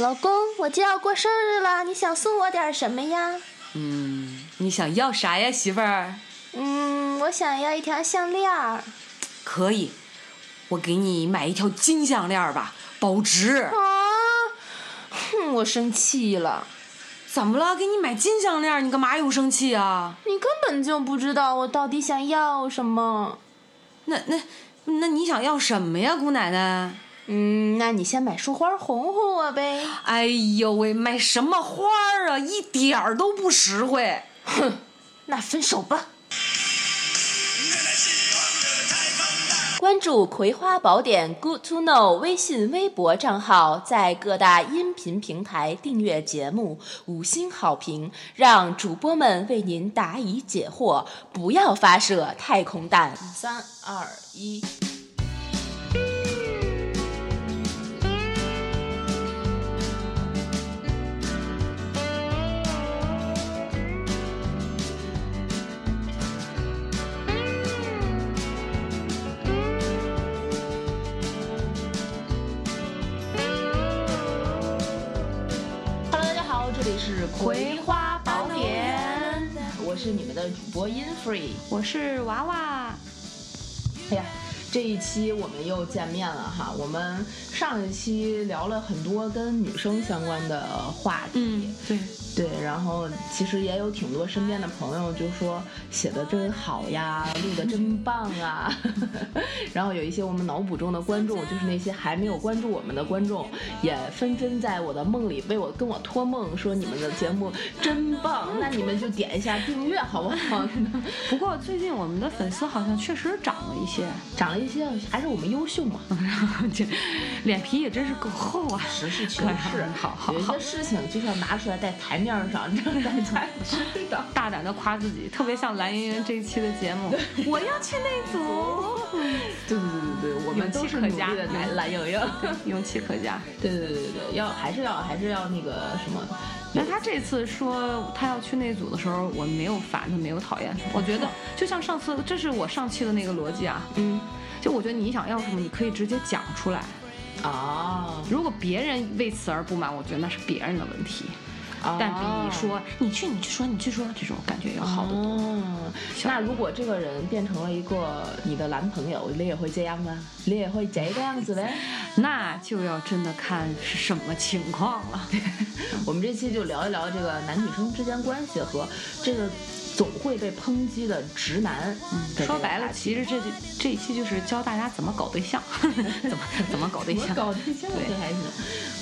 老公，我就要过生日了，你想送我点什么呀？嗯，你想要啥呀，媳妇儿？嗯，我想要一条项链儿。可以，我给你买一条金项链吧，保值。啊！哼，我生气了。怎么了？给你买金项链，你干嘛又生气啊？你根本就不知道我到底想要什么。那那那你想要什么呀，姑奶奶？嗯，那你先买束花哄哄我呗。哎呦喂，买什么花啊？一点儿都不实惠。哼，那分手吧。关注《葵花宝典》Good to Know 微信、微博账号，在各大音频平台订阅节目，五星好评，让主播们为您答疑解惑。不要发射太空弹！三二一。是你们的主播 InFree。我是娃娃。哎呀，这一期我们又见面了哈。我们上一期聊了很多跟女生相关的话题，嗯，对，对，然后其实也有挺多身边的朋友就说写的真好呀，录的真 棒啊。然后有一些我们脑补中的观众，就是那些还没有关注我们的观众，也纷纷在我的梦里为我跟我托梦说你们的节目真棒，那你们就点一下订阅好不好？不过最近我们的粉丝好像确实涨了一些，涨了一些，还是我们优秀嘛。这脸皮也真是够厚啊。实事求是，好好好有些事情就是要拿出来在台面上 让大家知道。大胆的夸自己，特别像蓝莹莹这一期的节目，我要去那组，对对对对对，我们都是努力的蓝蓝莹莹，勇气可嘉。对对对对对，要还是要还是要那个什么。那他这次说他要去那组的时候，我没有烦他，没有讨厌他。我觉得就像上次，这是我上期的那个逻辑啊。嗯，就我觉得你想要什么，你可以直接讲出来。啊，如果别人为此而不满，我觉得那是别人的问题。但比说你去你去说你去说这种感觉要好得多。哦，那如果这个人变成了一个你的男朋友，你也会这样吗？你也会这个样子呗？那就要真的看是什么情况了。我们这期就聊一聊这个男女生之间关系和这个总会被抨击的直男。嗯说白了，其实这这一期就是教大家怎么搞对象，怎么怎么搞对象。搞对象对这还行，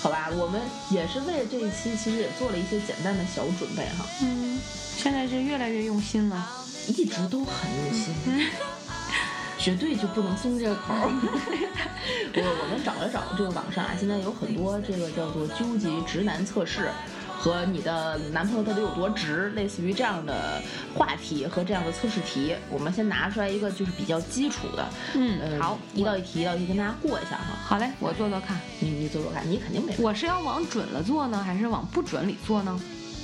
好吧？我们也是为了这一期，其实也做了一些简单的小准备哈。嗯，现在是越来越用心了。一直都很用心，绝对就不能松这个口儿。我我们找了找这个网上啊，现在有很多这个叫做“究极直男测试”和你的男朋友到底有多直，类似于这样的话题和这样的测试题。我们先拿出来一个就是比较基础的，嗯呃好一道一题一道题跟大家过一下哈。好嘞，我做做看。你你做做看，你肯定没。我是要往准了做呢，还是往不准里做呢？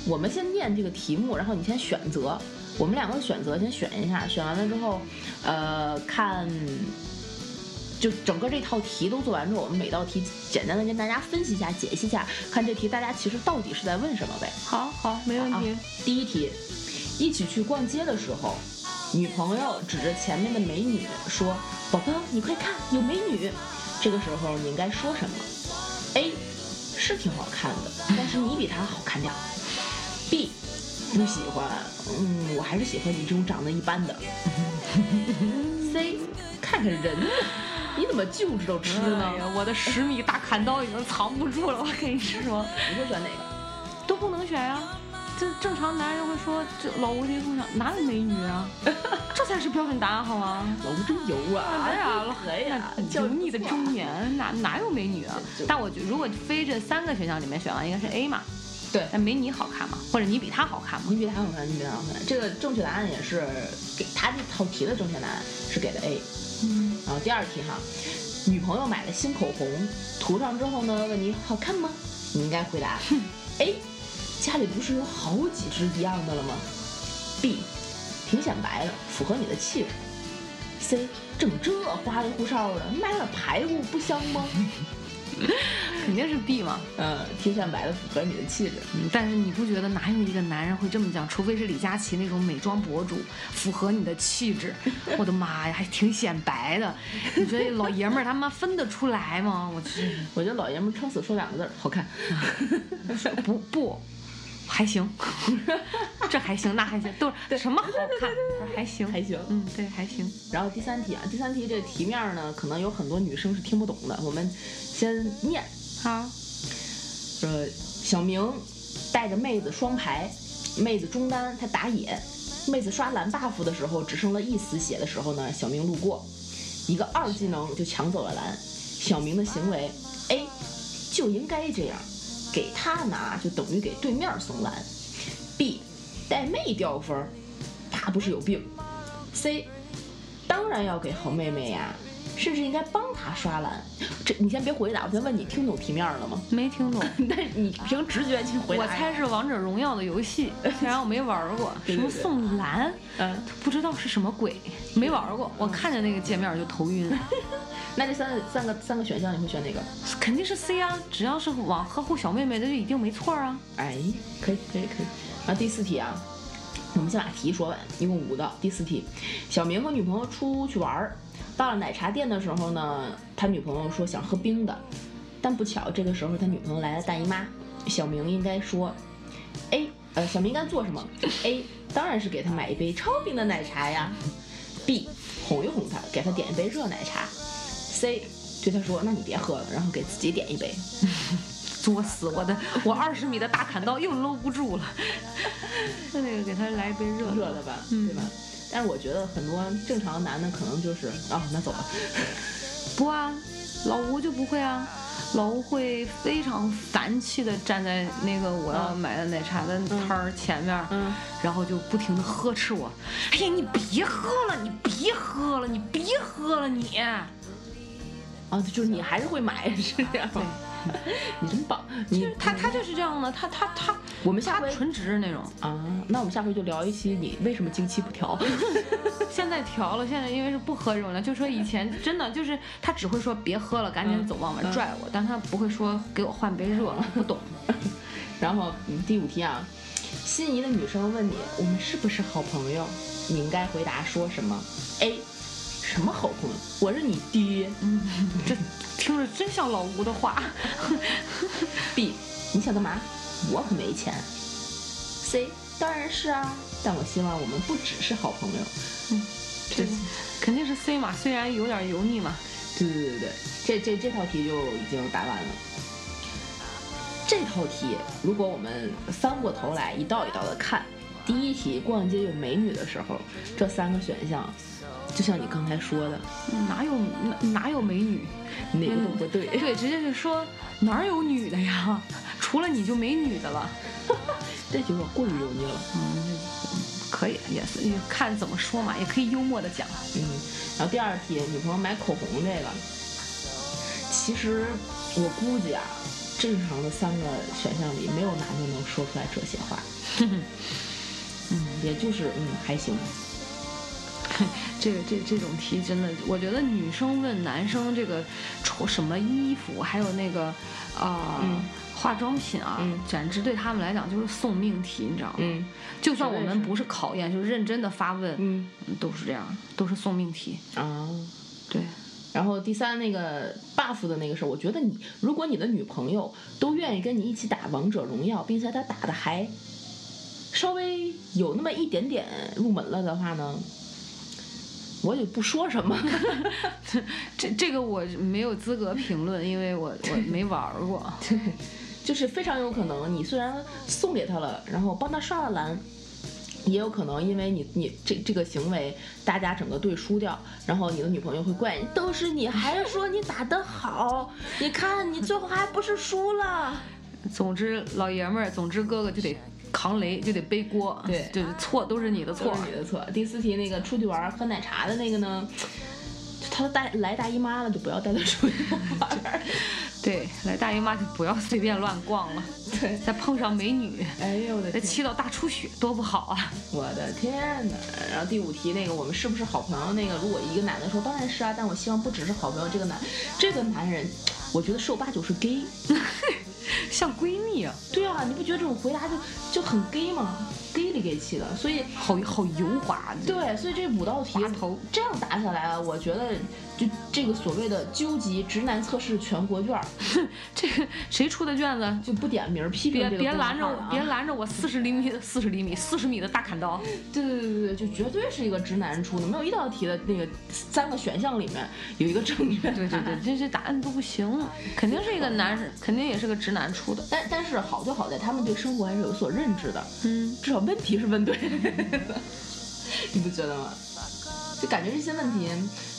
我们先念这个题目，然后你先选择。我们两个选择先选一下，选完了之后，呃，看，就整个这套题都做完之后，我们每道题简单的跟大家分析一下、解析一下，看这题大家其实到底是在问什么呗。好好，没问题。啊第一题，一起去逛街的时候，女朋友指着前面的美女说：“宝宝，你快看，有美女。”这个时候你应该说什么？A 是挺好看的，但是你比她好看点儿。B 不喜欢，嗯，我还是喜欢你这种长得一般的。C 看看人呢，你怎么就知道吃呢？哎呀，我的十米大砍刀已经藏不住了，我跟你说，你会选哪个？都不能选呀、这正常男人会说，这老无敌风上哪有美女啊？这才是标准答案好吗？老吴真油啊！哎呀，可呀，油腻的中年哪哪有美女啊？但我觉得如果非这三个选项里面选完，应该是 A 嘛。对但没你好看嘛，或者你比他好看嘛？你比他好看，你比他好看。这个正确答案也是给他这套题的正确答案是给的 A。嗯，然后第二题哈，女朋友买了新口红，涂上之后呢，问你好看吗？你应该回答 A。家里不是有好几支一样的了吗？B，挺显白的，符合你的气质。C，整这花里胡哨的，买点排骨不香吗 肯定是 B 嘛。嗯，贴现白的符合你的气质。嗯，但是你不觉得哪有一个男人会这么讲？除非是李佳琦那种美妆博主，符合你的气质。我的妈呀，还挺显白的。你觉得老爷们儿他妈分得出来吗？我去，我觉得老爷们儿撑死说两个字儿，好看。不不，还行，这还行，那还行，都是什么好看？还行，还行。嗯，对，还行。然后第三题啊，第三题这题面呢，可能有很多女生是听不懂的，我们先念。好，说小明带着妹子双排，妹子中单，他打野，妹子刷蓝 buff 的时候只剩了一丝血的时候呢，小明路过，一个二技能就抢走了蓝。小明的行为，A 就应该这样，给他拿就等于给对面送蓝。B 带妹掉分，他不是有病。C 当然要给好妹妹呀。甚至应该帮他刷蓝，这你先别回答，我先问你，听懂题面了吗？没听懂，但是你凭直觉去回答。我猜是王者荣耀的游戏，虽然我没玩过。什么送蓝？嗯，不知道是什么鬼，没玩过。我看见那个界面就头晕。那这三个三个三个选项你会选哪个？肯定是 C 啊，只要是往呵护小妹妹，那就一定没错啊。哎，可以可以可以。然后第四题啊，我们先把题说完，一共五道。第四题，小明和女朋友出去玩儿。到了奶茶店的时候呢，他女朋友说想喝冰的，但不巧这个时候他女朋友来了大姨妈。小明应该说，A，呃，小明应该做什么？A，当然是给他买一杯超冰的奶茶呀。B，哄一哄他，给他点一杯热奶茶。C，对他说，那你别喝了，然后给自己点一杯。作死！我的，我二十米的大砍刀又搂不住了。那 那个给他来一杯热热的吧，对吧？但是我觉得很多正常男的可能就是啊，那走了。不啊，老吴就不会啊，老吴会非常烦气的站在那个我要买的奶茶的摊儿前面，嗯，然后就不停的呵斥我。哎呀，你别喝了，你别喝了，你别喝了，你。啊，就是你还是会买，是这样。你真棒！你他他就是这样的，他他他，我们下回纯直那种啊。那我们下回就聊一期你为什么经期不调。现在调了，现在因为是不喝这种的，就说以前真的就是他只会说别喝了，赶紧走，往外拽我，但他不会说给我换杯热，不懂。然后第五题啊，心仪的女生问你我们是不是好朋友？你应该回答说什么？A 什么好朋友？我是你爹。嗯，这。听着真像老吴的话。B，你想干嘛？我可没钱。C，当然是啊，但我希望我们不只是好朋友。嗯，这肯定是 C 嘛，虽然有点油腻嘛。对对对对，这这这套题就已经答完了。这套题，如果我们翻过头来一道一道的看，第一题逛街有美女的时候，这三个选项。就像你刚才说的，哪有哪哪有美女，哪个都不对。对，直接就说哪有女的呀？除了你就没女的了。这有点过于油腻了。嗯，可以，也是看怎么说嘛，也可以幽默的讲。嗯，然后第二题，女朋友买口红这个，其实我估计啊，正常的三个选项里没有男的能说出来这些话。嗯，也就是嗯还行。这个这这种题真的，我觉得女生问男生这个穿什么衣服，还有那个啊化妆品啊，简直对他们来讲就是送命题，你知道吗？嗯，就算我们不是考验，就是认真的发问，嗯，都是这样，都是送命题啊。对，然后第三那个 buff 的那个事儿，我觉得你如果你的女朋友都愿意跟你一起打王者荣耀，并且她打的还稍微有那么一点点入门了的话呢？我也不说什么，这这个我没有资格评论，因为我我没玩过。对，就是非常有可能，你虽然送给他了，然后帮他刷了蓝，也有可能因为你你这这个行为，大家整个队输掉，然后你的女朋友会怪你，都是你，还是说你打得好？你看你最后还不是输了？总之老爷们儿，总之哥哥就得。扛雷就得背锅，对，就是错都是你的错，你的错。第四题那个出去玩喝奶茶的那个呢，他带来大姨妈了，就不要带他出去玩。对，来大姨妈就不要随便乱逛了。对，再碰上美女，哎呦我的再天！气到大出血，多不好啊！我的天哪！然后第五题那个，我们是不是好朋友？那个，如果一个男的说，当然是啊，但我希望不只是好朋友。这个男，这个男人，我觉得十有八九是 gay。像闺蜜啊，对啊，你不觉得这种回答就就很 gay 吗？gay 里 gay 气的，所以好好油滑。对，所以这五道题头这样答下来啊，我觉得就这个所谓的究极直男测试全国卷儿，这个谁出的卷子？就不点名批评别别拦着我，别拦着我！四十厘米，四十厘米，四十米的大砍刀。对对对对对，就绝对是一个直男出的，没有一道题的那个三个选项里面有一个正确。对对对，这这答案都不行，肯定是一个男人，肯定也是个直男出的。但但是好就好在他们对生活还是有所认知的，嗯，至少问题是问对的，你不觉得吗？就感觉这些问题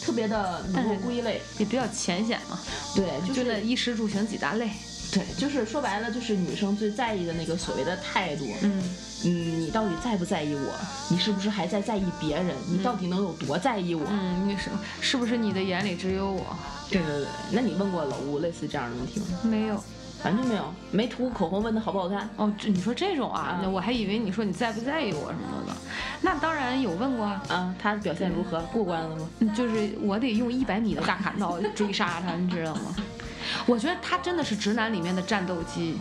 特别的能够归类，也比较浅显嘛，对，就就是那衣食住行几大类。对，就是说白了，就是女生最在意的那个所谓的态度。嗯，嗯，你到底在不在意我？你是不是还在在意别人？你到底能有多在意我？嗯，你是是不是你的眼里只有我？对对对。那你问过老吴类似这样的问题吗？没有。完全没有，没涂口红问的好不好看？哦，这你说这种啊，我还以为你说你在不在意我什么的。那当然有问过啊，啊，他表现如何？过关了吗？嗯就是我得用一百米的大砍刀追杀他，你知道吗？我觉得他真的是直男里面的战斗机。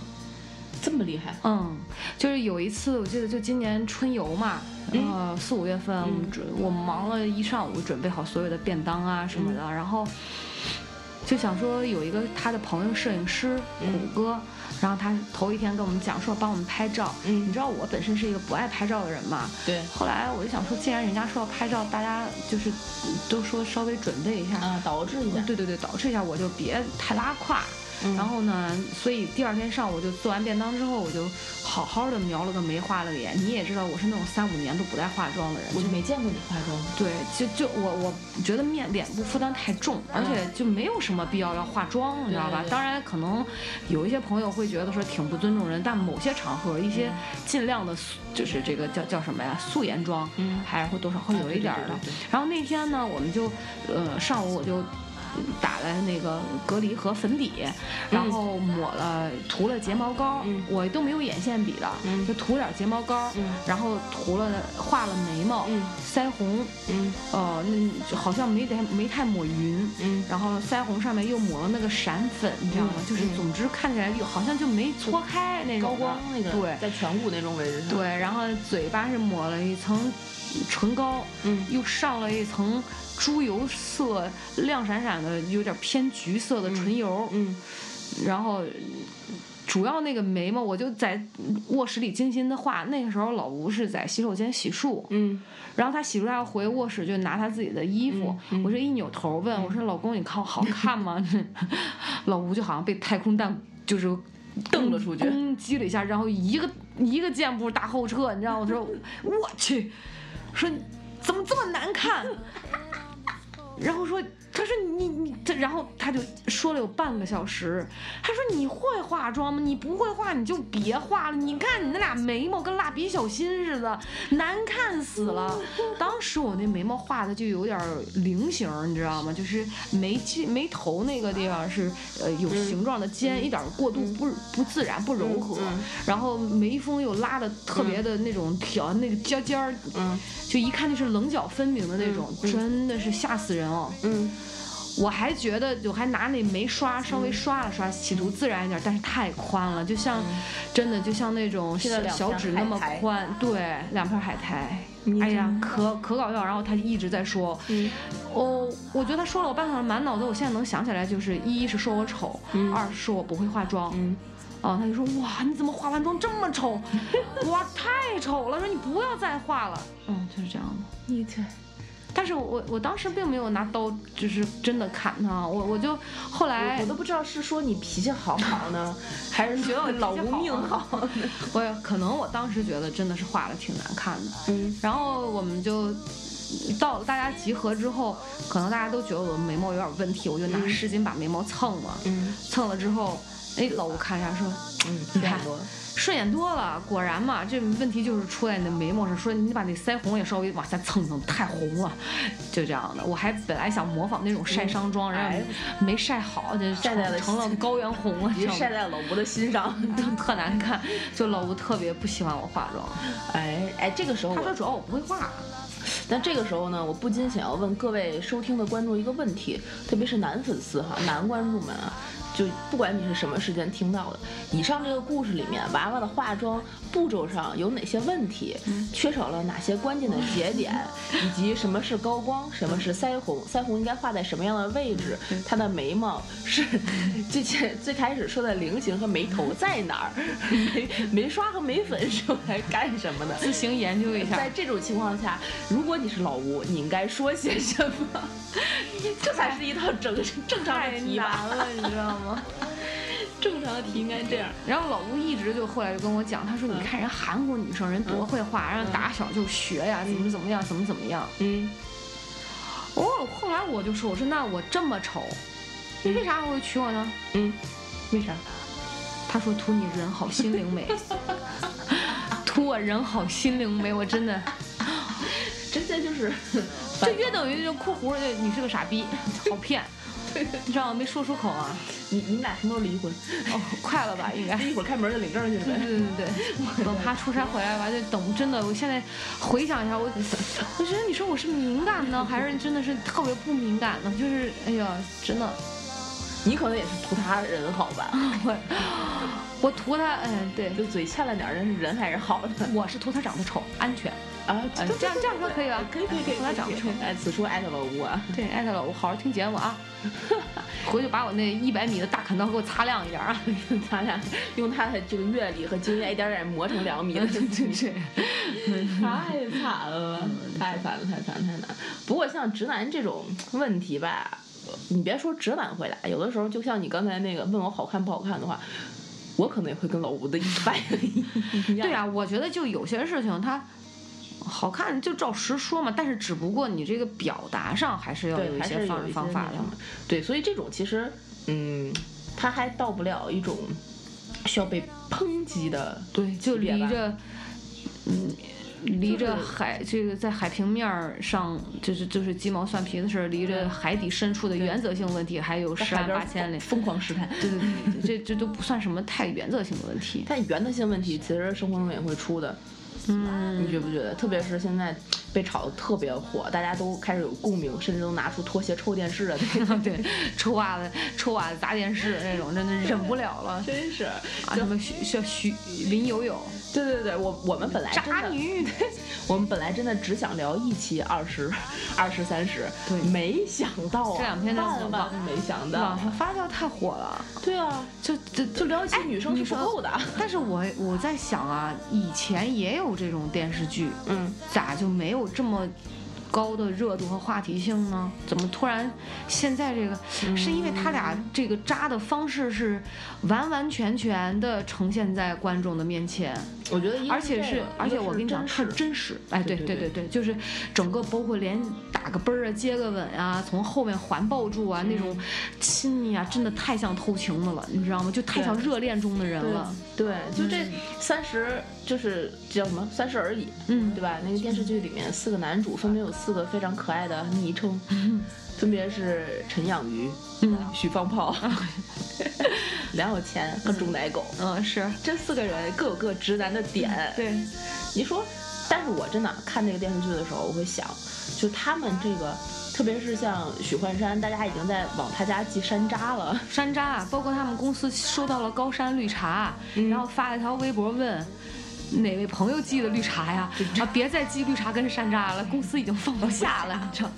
这么厉害？嗯，就是有一次，我记得就今年春游嘛，呃，四五月份，我们准我忙了一上午，准备好所有的便当啊什么的，然后就想说有一个他的朋友摄影师谷歌，然后他头一天跟我们讲说帮我们拍照，嗯你知道我本身是一个不爱拍照的人嘛，对。后来我就想说，既然人家说要拍照，大家就是都说稍微准备一下，啊，导致一下。对对对，导致一下我就别太拉胯。嗯然后呢，所以第二天上午就做完便当之后，我就好好的描了个眉，画了个眼。你也知道，我是那种三五年都不带化妆的人，我就没见过你化妆。对，就就我我觉得面脸部负担太重，而且就没有什么必要要化妆，你知道吧？当然，可能有一些朋友会觉得说挺不尊重人，但某些场合一些尽量的素，就是这个叫叫什么呀，素颜妆，嗯还是会多少会有一点儿的。然后那天呢，我们就呃上午我就。打了那个隔离和粉底，然后抹了涂了睫毛膏，嗯。我都没有眼线笔的，嗯。就涂点睫毛膏，嗯。然后涂了画了眉毛，嗯。腮红，嗯。呃，那好像没太没太抹匀，嗯。然后腮红上面又抹了那个闪粉，你知道吗？嗯就是嗯。总之看起来又好像就没搓开那种高光那个，对。在颧骨那种位置上。对，然后嘴巴是抹了一层唇膏，嗯。又上了一层猪油色亮闪闪的，有点偏橘色的唇油，嗯然后。主要那个眉毛，我就在卧室里精心的画。那个时候老吴是在洗手间洗漱，嗯然后他洗漱要回卧室就拿他自己的衣服，我这一扭头问我说：“老公，你看我好看吗？” 老吴就好像被太空弹就是瞪了出去攻击了一下，然后一个一个箭步大后撤，你知道吗？我说我去，说怎么这么难看？然后说，他说你你这，然后他就说了有半个小时，他说你会化妆吗？你不会化你就别化了。你看你那俩眉毛跟蜡笔小新似的，难看死了。当时我那眉毛画的就有点菱形，你知道吗？就是眉际眉头那个地方是呃有形状的尖，一点过度不不自然不柔和，嗯然后眉峰又拉的特别的那种挑那个尖尖儿，嗯就一看就是棱角分明的那种，真的是吓死人哦。嗯我还觉得，我还拿那眉刷稍微刷了刷，企图自然一点，但是太宽了，就像，真的就像那种小指那么宽，对，两片海苔。你哎呀，可可搞笑！然后他一直在说，嗯哦，我觉得他说了我半小时，满脑子，我现在能想起来，就是一是说我丑，嗯二是说我不会化妆，嗯啊，他就说哇，你怎么化完妆这么丑？哇，太丑了！说你不要再化了。嗯，就是这样的。你这但是我我我当时并没有拿刀，就是真的砍他，我我就后来我我都不知道是说你脾气好好呢，还是觉得我老吴命好呢？我也可能我当时觉得真的是画的挺难看的，嗯然后我们就到了大家集合之后，可能大家都觉得我的眉毛有点问题，我就拿嗯湿巾把眉毛蹭了，嗯蹭了之后。哎，老吴看一下说，嗯，你看多。顺眼多了，果然嘛，这问题就是出在你的眉毛上。说你把那腮红也稍微往下蹭蹭，太红了，就这样的。我还本来想模仿那种晒伤妆，然后没晒好，就晒在了成了高原红了，就晒在老吴的心上，就特难看。就老吴特别不喜欢我化妆。哎哎，这个时候他说主要我不会化。但这个时候呢，我不禁想要问各位收听的观众一个问题，特别是男粉丝哈，男观众们啊。就不管你是什么时间听到的，以上这个故事里面，娃娃的化妆步骤上有哪些问题，缺少了哪些关键的节点，以及什么是高光，什么是腮红，腮红应该画在什么样的位置，她的眉毛是最前最开始说的菱形和眉头在哪儿，眉眉刷和眉粉是用来干什么的？自行研究一下。在这种情况下，如果你是老吴，你应该说些什么？这才是一套正正常的题吧？了，你知道吗？正常的题应该这样。然后老吴一直就后来就跟我讲，他说：“你看人韩国女生人多会画，然后打小就学呀，怎么怎么样，怎么怎么样。”嗯。哦，后来我就说：“我说那我这么丑，你为啥会娶我呢？”嗯。为啥？他说：“图你人好心灵美，图我人好心灵美。”我真的，真的就是，就约等于就括弧，你是个傻逼，好骗。你知道吗？没说出口啊！你你们俩什么时候离婚？哦，快了吧？应该一会儿开门就领证去了。对对对对，等他出差回来吧，就等真的。我现在回想一下，我我觉得你说我是敏感呢，还是真的是特别不敏感呢？就是哎呀，真的，你可能也是图他人好吧？我我图他，嗯，对，就嘴欠了点，但是人还是好的。我是图他长得丑，安全。啊，这样这样说可以吧？可以可以可以。他长得丑，哎，此处艾特老吴啊。对，艾特老吴，好好听节目啊。回去把我那一百米的大砍刀给我擦亮一点啊！擦亮，用他的这个阅历和经验一点点磨成两米的，真是 太惨了，太惨了，太惨太难。不过像直男这种问题吧，你别说直男回答，有的时候就像你刚才那个问我好看不好看的话，我可能也会跟老吴的一般 一样。对啊，我觉得就有些事情他。好看就照实说嘛，但是只不过你这个表达上还是要有一些方式方法的。对，所以这种其实，嗯，他还到不了一种需要被抨击的。对，就离着，嗯，离着海这个在海平面上就是就是鸡毛蒜皮的事儿，离着海底深处的原则性问题还有十万八千里，疯狂试探。对对对，这这都不算什么太原则性的问题。但原则性问题其实生活中也会出的。嗯，你觉不觉得？特别是现在被炒的特别火，大家都开始有共鸣，甚至都拿出拖鞋抽电视的那种，对，抽袜子、抽袜子砸电视那种，真的忍不了了。真是，啊，什么徐像徐林有有，对对对，我我们本来渣女，我们本来真的只想聊一期二十、二十三十，对，没想到啊，这两天万万没想到，网上发酵太火了。对啊，就就就聊一期女生是不够的。但是我我在想啊，以前也有。这种电视剧，嗯，咋就没有这么高的热度和话题性呢？怎么突然现在这个，是因为他俩这个扎的方式是完完全全的呈现在观众的面前？我觉得，而且是，而且我跟你讲，是真实。哎，对对对对，就是整个包括连打个啵儿啊、接个吻啊、从后面环抱住啊那种亲密啊，真的太像偷情的了，你知道吗？就太像热恋中的人了。对，就这三十，就是叫什么三十而已，嗯，对吧？那个电视剧里面四个男主分别有四个非常可爱的昵称，分别是陈养鱼、许放炮。梁有钱和钟奶狗，嗯，是这四个人各有各直男的点。对，你说，但是我真的看这个电视剧的时候，我会想，就他们这个，特别是像许幻山，大家已经在往他家寄山楂了。山楂啊，包括他们公司收到了高山绿茶，然后发了条微博问。哪位朋友寄的绿茶呀？啊，别再寄绿茶跟山楂了，公司已经放不下了，你知道？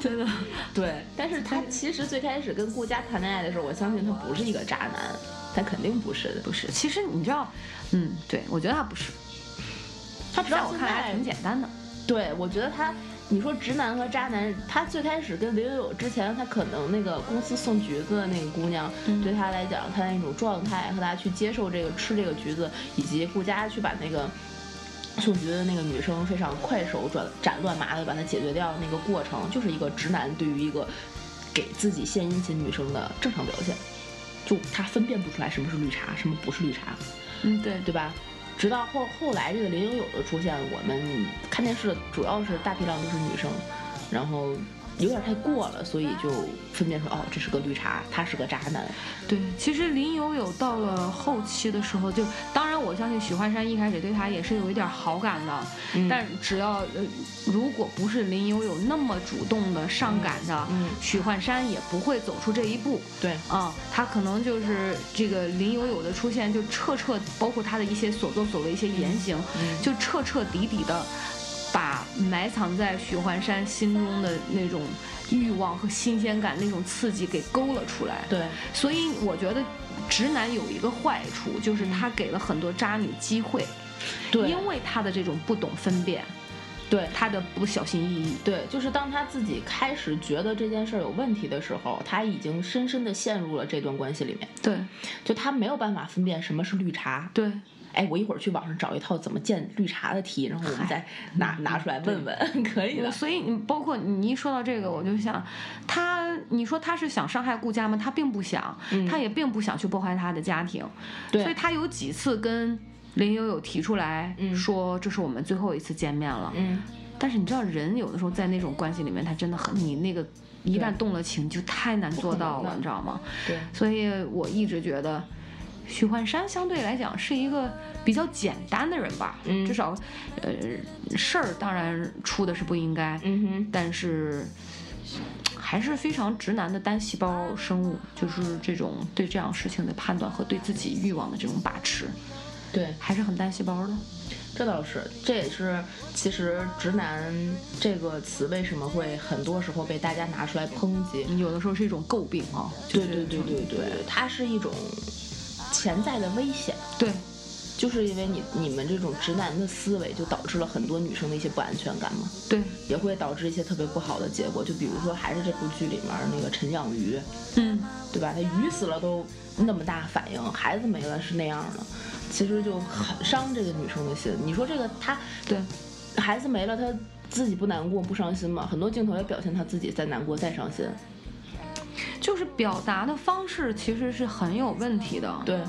真的。对，但是他其实最开始跟顾佳谈恋爱的时候，我相信他不是一个渣男，他肯定不是的，不是。其实你知道，嗯，对，我觉得他不是。他在我看来还挺简单的。对，我觉得他。你说直男和渣男，他最开始跟刘友友之前，他可能那个公司送橘子的那个姑娘，对他来讲，他那种状态和他去接受这个吃这个橘子，以及顾佳去把那个送橘子的那个女生非常快手转斩乱麻的把它解决掉那个过程，就是一个直男对于一个给自己献殷勤女生的正常表现。就他分辨不出来什么是绿茶，什么不是绿茶，嗯，对，对吧？直到后后来这个林有有的出现，我们看电视主要是大批量都是女生，然后。有点太过了，所以就分辨出哦，这是个绿茶，他是个渣男。对，其实林有有到了后期的时候，就当然我相信许幻山一开始对他也是有一点好感的，但只要呃，如果不是林有有那么主动的上赶的，许幻山也不会走出这一步。对，啊，他可能就是这个林有有的出现，就彻彻，包括他的一些所作所为、一些言行，就彻彻底底的。把埋藏在许幻山心中的那种欲望和新鲜感、那种刺激给勾了出来。对，所以我觉得直男有一个坏处，就是他给了很多渣女机会。对，因为他的这种不懂分辨，对他的不小心翼翼。对，就是当他自己开始觉得这件事有问题的时候，他已经深深的陷入了这段关系里面。对，就他没有办法分辨什么是绿茶。对。哎，我一会儿去网上找一套怎么建绿茶的题，然后我们再拿拿出来问问，可以的。所以你包括你一说到这个，我就想，他你说他是想伤害顾家吗？他并不想，他也并不想去破坏他的家庭。对。所以他有几次跟林有有提出来说，这是我们最后一次见面了。嗯。但是你知道，人有的时候在那种关系里面，他真的很，你那个一旦动了情，就太难做到了，你知道吗？对。所以我一直觉得。许幻山相对来讲是一个比较简单的人吧，嗯，至少，呃，事儿当然出的是不应该，嗯哼，但是还是非常直男的单细胞生物，就是这种对这样事情的判断和对自己欲望的这种把持，对，还是很单细胞的。这倒是，这也是其实直男这个词为什么会很多时候被大家拿出来抨击，有的时候是一种诟病啊，对对对对对，它是一种。潜在的危险，对，就是因为你你们这种直男的思维，就导致了很多女生的一些不安全感嘛，对，也会导致一些特别不好的结果。就比如说，还是这部剧里面那个陈养鱼，嗯，对吧？他鱼死了都那么大反应，孩子没了是那样的，其实就很伤这个女生的心。你说这个他，对，孩子没了，他自己不难过不伤心吗？很多镜头也表现他自己在难过在伤心。就是表达的方式其实是很有问题的。对，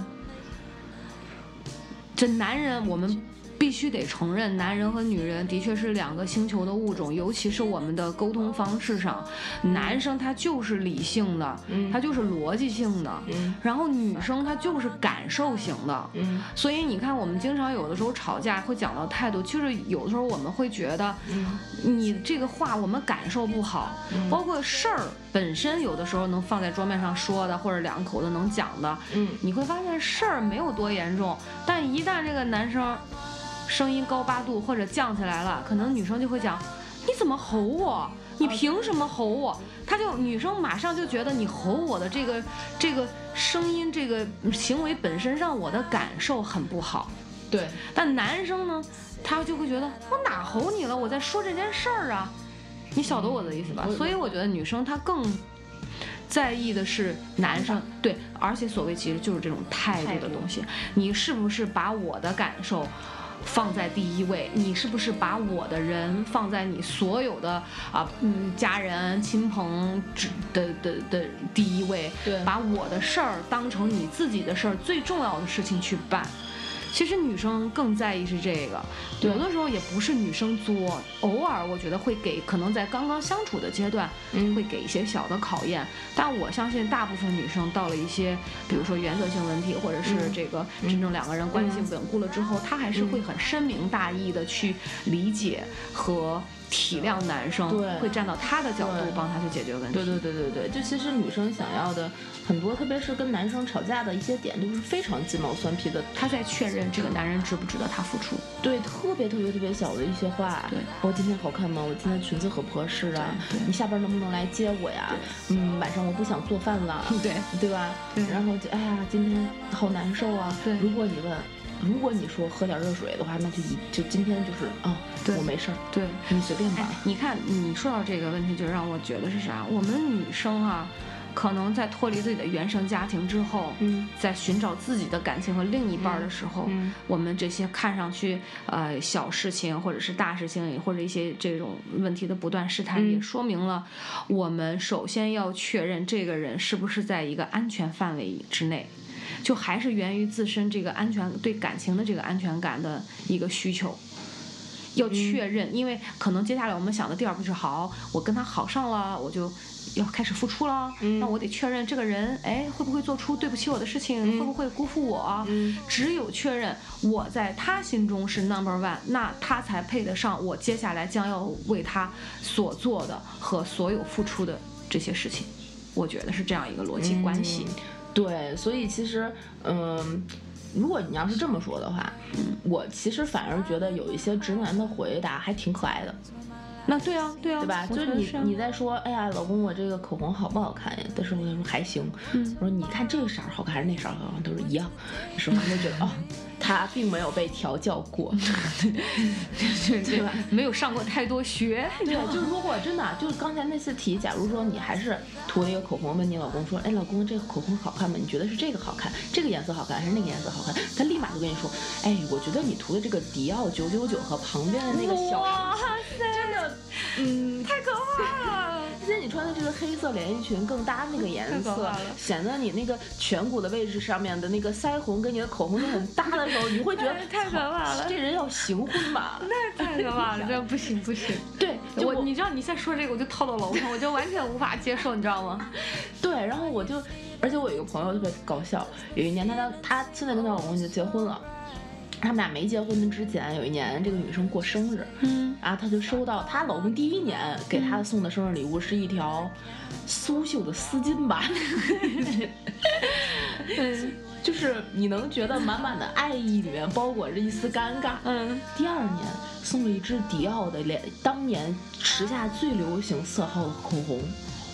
这男人我们。必须得承认，男人和女人的确是两个星球的物种，尤其是我们的沟通方式上，男生他就是理性的，他就是逻辑性的，然后女生她就是感受型的，所以你看，我们经常有的时候吵架会讲到态度，就是有的时候我们会觉得，你这个话我们感受不好，包括事儿本身有的时候能放在桌面上说的，或者两口子能讲的，你会发现事儿没有多严重，但一旦这个男生。声音高八度或者降起来了，可能女生就会讲：“你怎么吼我？你凭什么吼我？”她就女生马上就觉得你吼我的这个这个声音这个行为本身让我的感受很不好。对，但男生呢，他就会觉得我哪吼你了？我在说这件事儿啊，你晓得我的意思吧？所以我觉得女生她更在意的是男生对，而且所谓其实就是这种态度的东西，你是不是把我的感受？放在第一位，你是不是把我的人放在你所有的啊嗯家人亲朋的的的第一位？对，把我的事儿当成你自己的事儿，最重要的事情去办。其实女生更在意是这个，有的时候也不是女生作，偶尔我觉得会给，可能在刚刚相处的阶段，会给一些小的考验。但我相信大部分女生到了一些，比如说原则性问题，或者是这个真正两个人关系稳固了之后，她还是会很深明大义的去理解和。体谅男生，会站到他的角度帮他去解决问题。对对对对对，就其实女生想要的很多，特别是跟男生吵架的一些点，都是非常鸡毛蒜皮的。他在确认这个男人值不值得他付出。对，特别特别特别小的一些话。对，我今天好看吗？我今天裙子合不合适啊？你下班能不能来接我呀？嗯，晚上我不想做饭了。对，对吧？对。然后就哎呀，今天好难受啊。对。如果你问。如果你说喝点热水的话，那就一就今天就是啊，我没事儿，对你随便吧。你看你说到这个问题，就让我觉得是啥？我们女生啊，可能在脱离自己的原生家庭之后，嗯，在寻找自己的感情和另一半的时候，嗯我们这些看上去呃小事情或者是大事情，或者一些这种问题的不断试探，嗯也说明了我们首先要确认这个人是不是在一个安全范围之内。就还是源于自身这个安全对感情的这个安全感的一个需求，要确认，因为可能接下来我们想的第二步就是好，我跟他好上了，我就要开始付出了，那我得确认这个人，哎，会不会做出对不起我的事情，会不会辜负我？只有确认我在他心中是 number one，那他才配得上我接下来将要为他所做的和所有付出的这些事情。我觉得是这样一个逻辑关系。对，所以其实，嗯，如果你要是这么说的话，我其实反而觉得有一些直男的回答还挺可爱的，那对啊，对啊，对吧？我就是你你在说，哎呀，老公，我这个口红好不好看呀？的时候，他说还行。嗯我说你看这个色儿好看还是那色儿好看，都是一样。的时候，你就觉得哦，他并没有被调教过，对吧？没有上过太多学，对，就如果真的就是刚才那次题，假如说你还是涂了一个口红，问你老公说，哎，老公这个口红好看吗？你觉得是这个好看，这个颜色好看还是那个颜色好看？他立马就跟你说，哎，我觉得你涂的这个迪奥九九九和旁边的那个小哇塞真的，嗯，太可怕了！而且你穿的这个黑色连衣裙更搭那个颜色显得你那个颧骨的位置上面的那个腮红跟你的口红就很搭的时候，你会觉得 太可怕了这人要行婚吧？那太可怕了，这不行不行。对，就我你知道你再说这个我就套到楼上，我就完全无法接受，你知道吗？对，然后我就，而且我有一个朋友特别搞笑，有一年她她她现在跟她老公就结婚了，他们俩没结婚之前，有一年这个女生过生日，嗯，然后她就收到她老公第一年给她送的生日礼物是一条苏绣的丝巾吧，就是你能觉得满满的爱意里面包裹着一丝尴尬。嗯，第二年送了一支迪奥的连当年时下最流行色号的口红。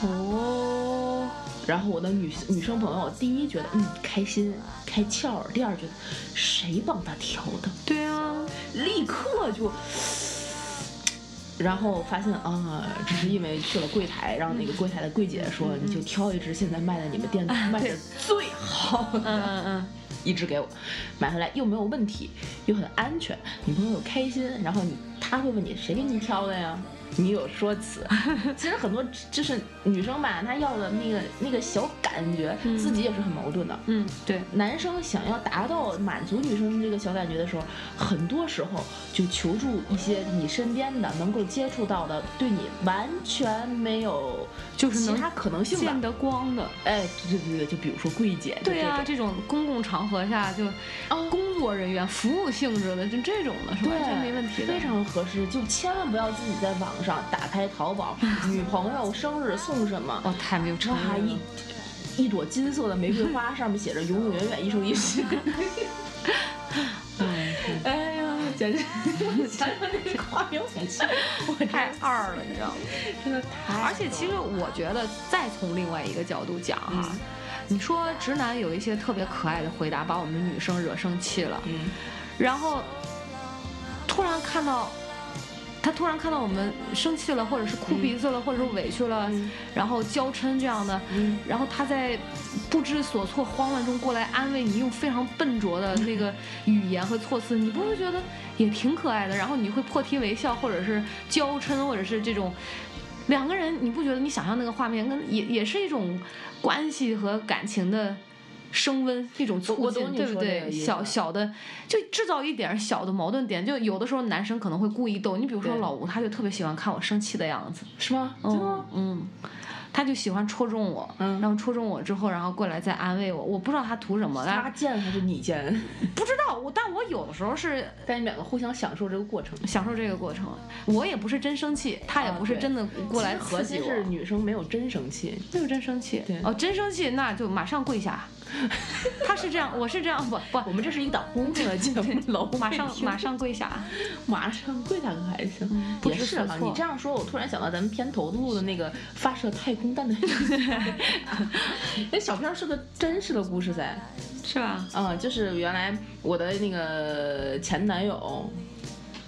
哦，然后我的女女生朋友，第一觉得嗯开心开窍儿，第二觉得谁帮她挑的，对啊，立刻就，然后发现啊，只是因为去了柜台，让那个柜台的柜姐说，你就挑一支现在卖在你们店卖的最好的，嗯嗯嗯，一支给我，买回来又没有问题，又很安全，女朋友又开心，然后你他会问你谁给你挑的呀？你有说辞，其实很多就是女生吧，她要的那个那个小感觉，自己也是很矛盾的。嗯，对，男生想要达到满足女生这个小感觉的时候，很多时候就求助一些你身边的能够接触到的，对你完全没有就是能其他可能性。见得光的。哎，对对对，就比如说柜姐，就对啊，这种公共场合下就工作人员、服务性质的，就这种的是对完全没问题的。非常合适。就千万不要自己在网上打开淘宝，女朋友生日送什么，哦，太没有诚哇意了。一一朵金色的玫瑰花，上面写着“永永远远一生一世”。嗯，哎呀，简直！想想这个画面，我想笑，我太二了，你知道吗？真的太……而且其实我觉得，再从另外一个角度讲哈，你说直男有一些特别可爱的回答，把我们女生惹生气了，嗯然后突然看到。他突然看到我们生气了，或者是哭鼻子了，或者是委屈了，嗯然后娇嗔这样的，嗯然后他在不知所措、慌乱中过来安慰你，用非常笨拙的那个语言和措辞，你不会觉得也挺可爱的？然后你会破涕为笑，或者是娇嗔，或者是这种两个人，你不觉得你想象那个画面跟也也是一种关系和感情的。升温一种促进，对不对？小小的就制造一点小的矛盾点，就有的时候男生可能会故意逗你，比如说老吴，他就特别喜欢看我生气的样子，是吗？嗯吗？嗯，他就喜欢戳中我，嗯然后戳中我之后，然后过来再安慰我。我不知道他图什么，他贱还是你贱？不知道我，但我有的时候是但你们两个互相享受这个过程。享受这个过程。我也不是真生气，他也不是真的过来其实核刺激我。心是女生没有真生气。没有真生气对，哦，真生气那就马上跪下。他是这样，我是这样，不不，我们这是一档公众的节目，老马上马上跪下。马上跪下可还行？不也是哈，知所措你这样说，我突然想到咱们片头录的那个发射太空弹的那小片儿是个真实的故事噻。是吧？嗯，就是原来我的那个前男友，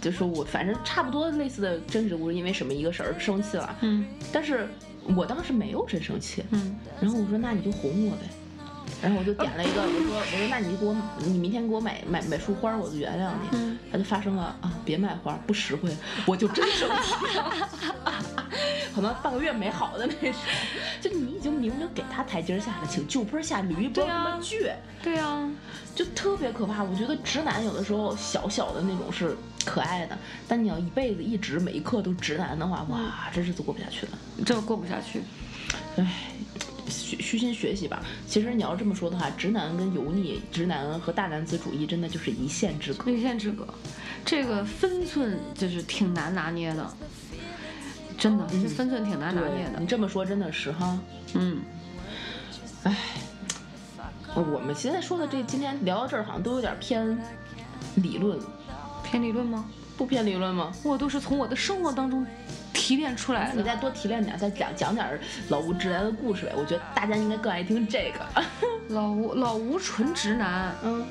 就是我反正差不多类似的真实故事，因为什么一个事儿生气了，嗯，但是我当时没有真生气，嗯，然后我说那你就哄我呗。然后我就点了一个，我说我说那你给我你明天给我买买买束花，我就原谅你。嗯，他就发生了啊，别买花，不实惠，我就真生气。可能半个月没好的那种，就你已经明明给他台阶下了，请就坡下驴，不要那么倔。对呀，就特别可怕。我觉得直男有的时候小小的那种是可爱的，但你要一辈子一直每一刻都直男的话，哇，这日子过不下去了，这过不下去。唉。虚虚心学习吧。其实你要这么说的话，直男跟油腻，直男和大男子主义真的就是一线之隔。一线之隔，这个分寸就是挺难拿捏的，真的，这分寸挺难拿捏的。你这么说真的是哈，嗯，唉，我们现在说的这今天聊到这儿，好像都有点偏理论，偏理论吗？不偏理论吗？我都是从我的生活当中。提炼出来，你再多提炼点，再讲讲点老吴直男的故事呗。我觉得大家应该更爱听这个。老吴，老吴纯直男，嗯。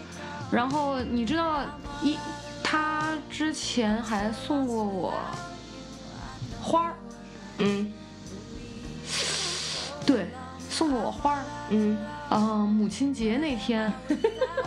然后你知道，一他之前还送过我花儿，嗯。对，送过我花儿，嗯。嗯，母亲节那天，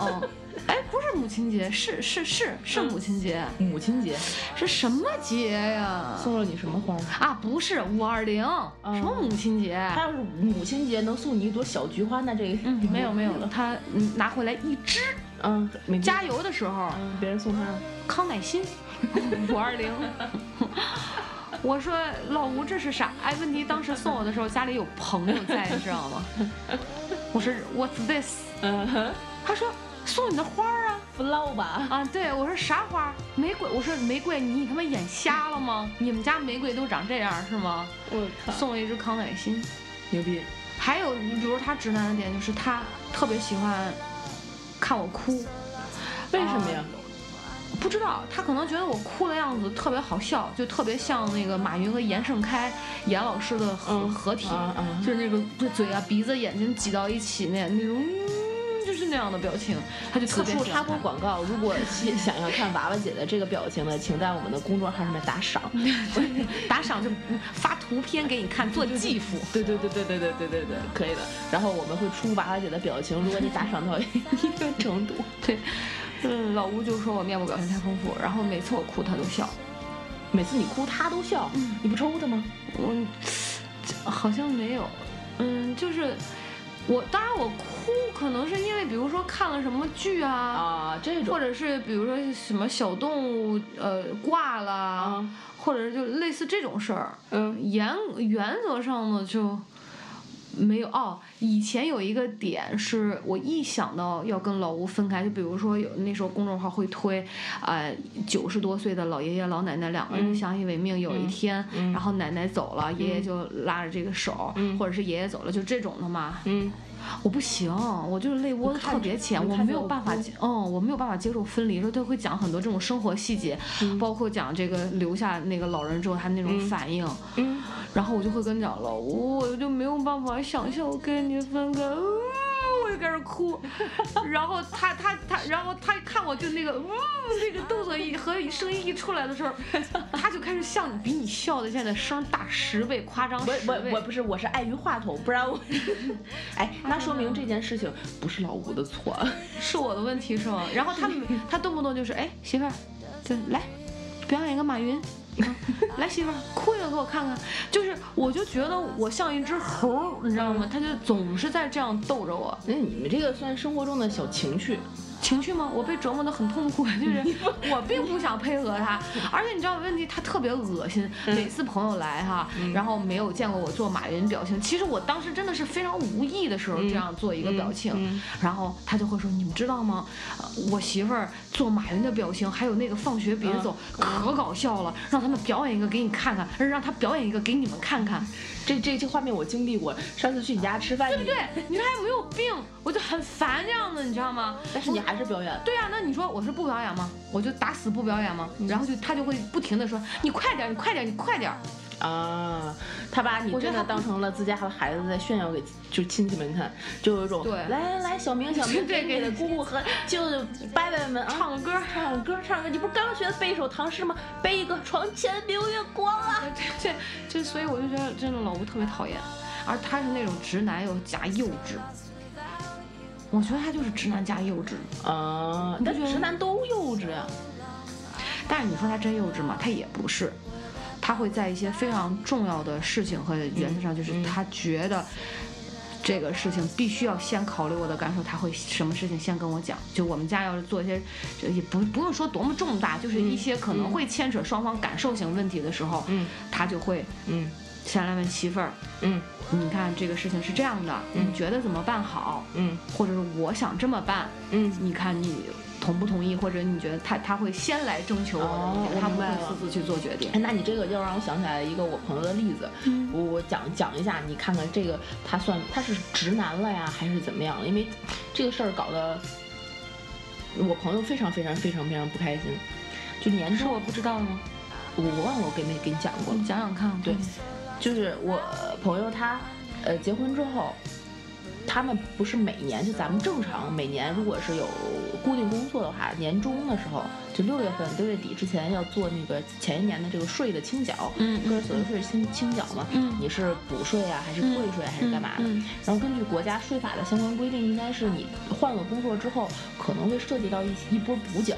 嗯。哎，不是母亲节，是是是是母亲节。母亲节是什么节呀？送了你什么花啊？不是五二零，什么母亲节？他要是母亲节能送你一朵小菊花，那这个嗯没有没有了。他拿回来一支，嗯，加油的时候，别人送他康乃馨，五二零。我说老吴这是啥？哎，问题当时送我的时候家里有朋友在，你知道吗？我说 What's this？嗯哼，他说。送你的花儿啊，flow 吧啊，对我说啥花？玫瑰。我说玫瑰，你他妈眼瞎了吗？你们家玫瑰都长这样是吗？我靠！送了一只康乃馨，牛逼。还有，你比如他直男的点就是他特别喜欢看我哭，为什么呀？不知道，他可能觉得我哭的样子特别好笑，就特别像那个马云和严盛开严老师的合合体，就是那个嘴啊、鼻子、眼睛挤到一起那那种。就是那样的表情，他就特别。插播广告，如果想要看娃娃姐的这个表情呢，请在我们的公众号上面打赏，打赏就发图片给你看，做继父。对对对对对对对对对，可以的。然后我们会出娃娃姐的表情，如果你打赏到一定程度。对，嗯，老吴就说我面部表情太丰富，然后每次我哭他都笑，每次你哭他都笑，你不抽他吗？我好像没有，嗯，就是。我当然我哭，可能是因为比如说看了什么剧啊啊这种，或者是比如说什么小动物呃挂了，或者是就类似这种事儿。嗯，原原则上呢就没有哦。以前有一个点是我一想到要跟老吴分开，就比如说有那时候公众号会推，呃九十多岁的老爷爷老奶奶两个人相依为命，有一天，然后奶奶走了，爷爷就拉着这个手，或者是爷爷走了，就这种的嘛。嗯。我不行，我就是泪窝子特别浅，我没有办法，嗯，我没有办法接受分离。说他会讲很多这种生活细节，包括讲这个留下那个老人之后他那种反应，嗯，然后我就会跟讲了，我就没有办法想象我跟你分开。我就开始哭，然后他他他，然后他看我就那个，呜，那个动作一和声音一出来的时候，他就开始笑比你笑的现在声大十倍，夸张十倍。我我不是我是碍于话筒，不然我，哎，那说明这件事情不是老吴的错，是我的问题是吗？然后他他动不动就是哎媳妇来表演一个马云。来媳妇儿，哭一个给我看看。就是，我就觉得我像一只猴，你知道吗？他就总是在这样逗着我。那你们这个算生活中的小情趣。情绪吗？我被折磨得很痛苦，就是 我并不想配合他，而且你知道问题，他特别恶心。每次朋友来哈，然后没有见过我做马云表情，其实我当时真的是非常无意的时候这样做一个表情，然后他就会说：“你们知道吗？我媳妇儿做马云的表情，还有那个放学别走，可搞笑了，让他们表演一个给你看看，让他表演一个给你们看看。”这这这画面我经历过，上次去你家吃饭，对不对？你说还没有病，我就很烦这样的，你知道吗？但是你还是表演。对啊，那你说我是不表演吗？我就打死不表演吗？然后就他就会不停的说你快点，你快点，你快点。啊，他把你真的当成了自家的孩子在炫耀给就亲戚们看，就有一种来来来，小明小明，给给的姑姑和舅舅伯伯 们唱个歌唱个歌唱个，你不是刚学背一首唐诗吗？背一个床前明月光啊，这这所以我就觉得真的老吴特别讨厌，而他是那种直男又加幼稚，我觉得他就是直男加幼稚啊，但直男都幼稚呀，但是你说他真幼稚吗？他也不是。他会在一些非常重要的事情和原则上，就是他觉得这个事情必须要先考虑我的感受，他会什么事情先跟我讲。就我们家要是做一些，也不不用说多么重大，就是一些可能会牵扯双方感受型问题的时候，嗯，他就会嗯先来问媳妇儿，嗯，你看这个事情是这样的，你觉得怎么办好？嗯，或者是我想这么办，嗯，你看你。同不同意，或者你觉得他他会先来征求我的意见，他不会私自去做决定。哎，那你这个又让我想起来一个我朋友的例子，我我讲讲一下，你看看这个他算他是直男了呀，还是怎么样？因为这个事儿搞得我朋友非常非常非常非常不开心。就年终我不知道吗？我忘了我给没给你讲过，你讲讲看。对，就是我朋友他呃结婚之后。他们不是每年，就咱们正常每年，如果是有固定工作的话，年终的时候，就六月份、六月底之前要做那个前一年的这个税的清缴，嗯，个人所得税清清缴嘛，嗯，你是补税啊，还是退税，还是干嘛的？然后根据国家税法的相关规定，应该是你换了工作之后，可能会涉及到一一波补缴，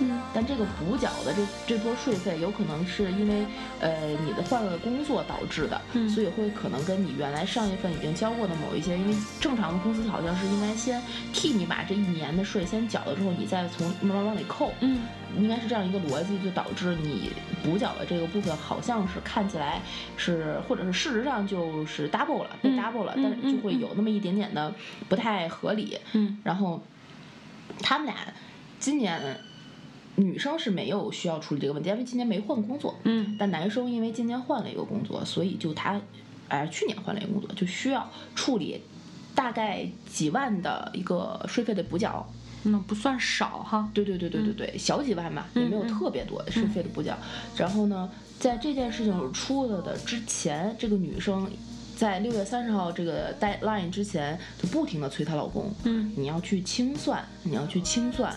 嗯，但这个补缴的这这波税费，有可能是因为呃你的换了工作导致的，嗯，所以会可能跟你原来上一份已经交过的某一些，因为正正常的公司好像是应该先替你把这一年的税先缴了之后，你再从慢慢往里扣。嗯，应该是这样一个逻辑，就导致你补缴的这个部分好像是看起来是，或者是事实上就是 double 了，被 double 了，但是就会有那么一点点的不太合理。嗯，然后他们俩今年女生是没有需要处理这个问题，因为今年没换工作。嗯，但男生因为今年换了一个工作，所以就他。哎，去年换了一个工作，就需要处理大概几万的一个税费的补缴，那不算少哈。对对对对对对，小几万吧，也没有特别多是费的补缴。然后呢，在这件事情出了的之前，这个女生在六月三十号这个 deadline 之前，就不停的催她老公，嗯，你要去清算，你要去清算。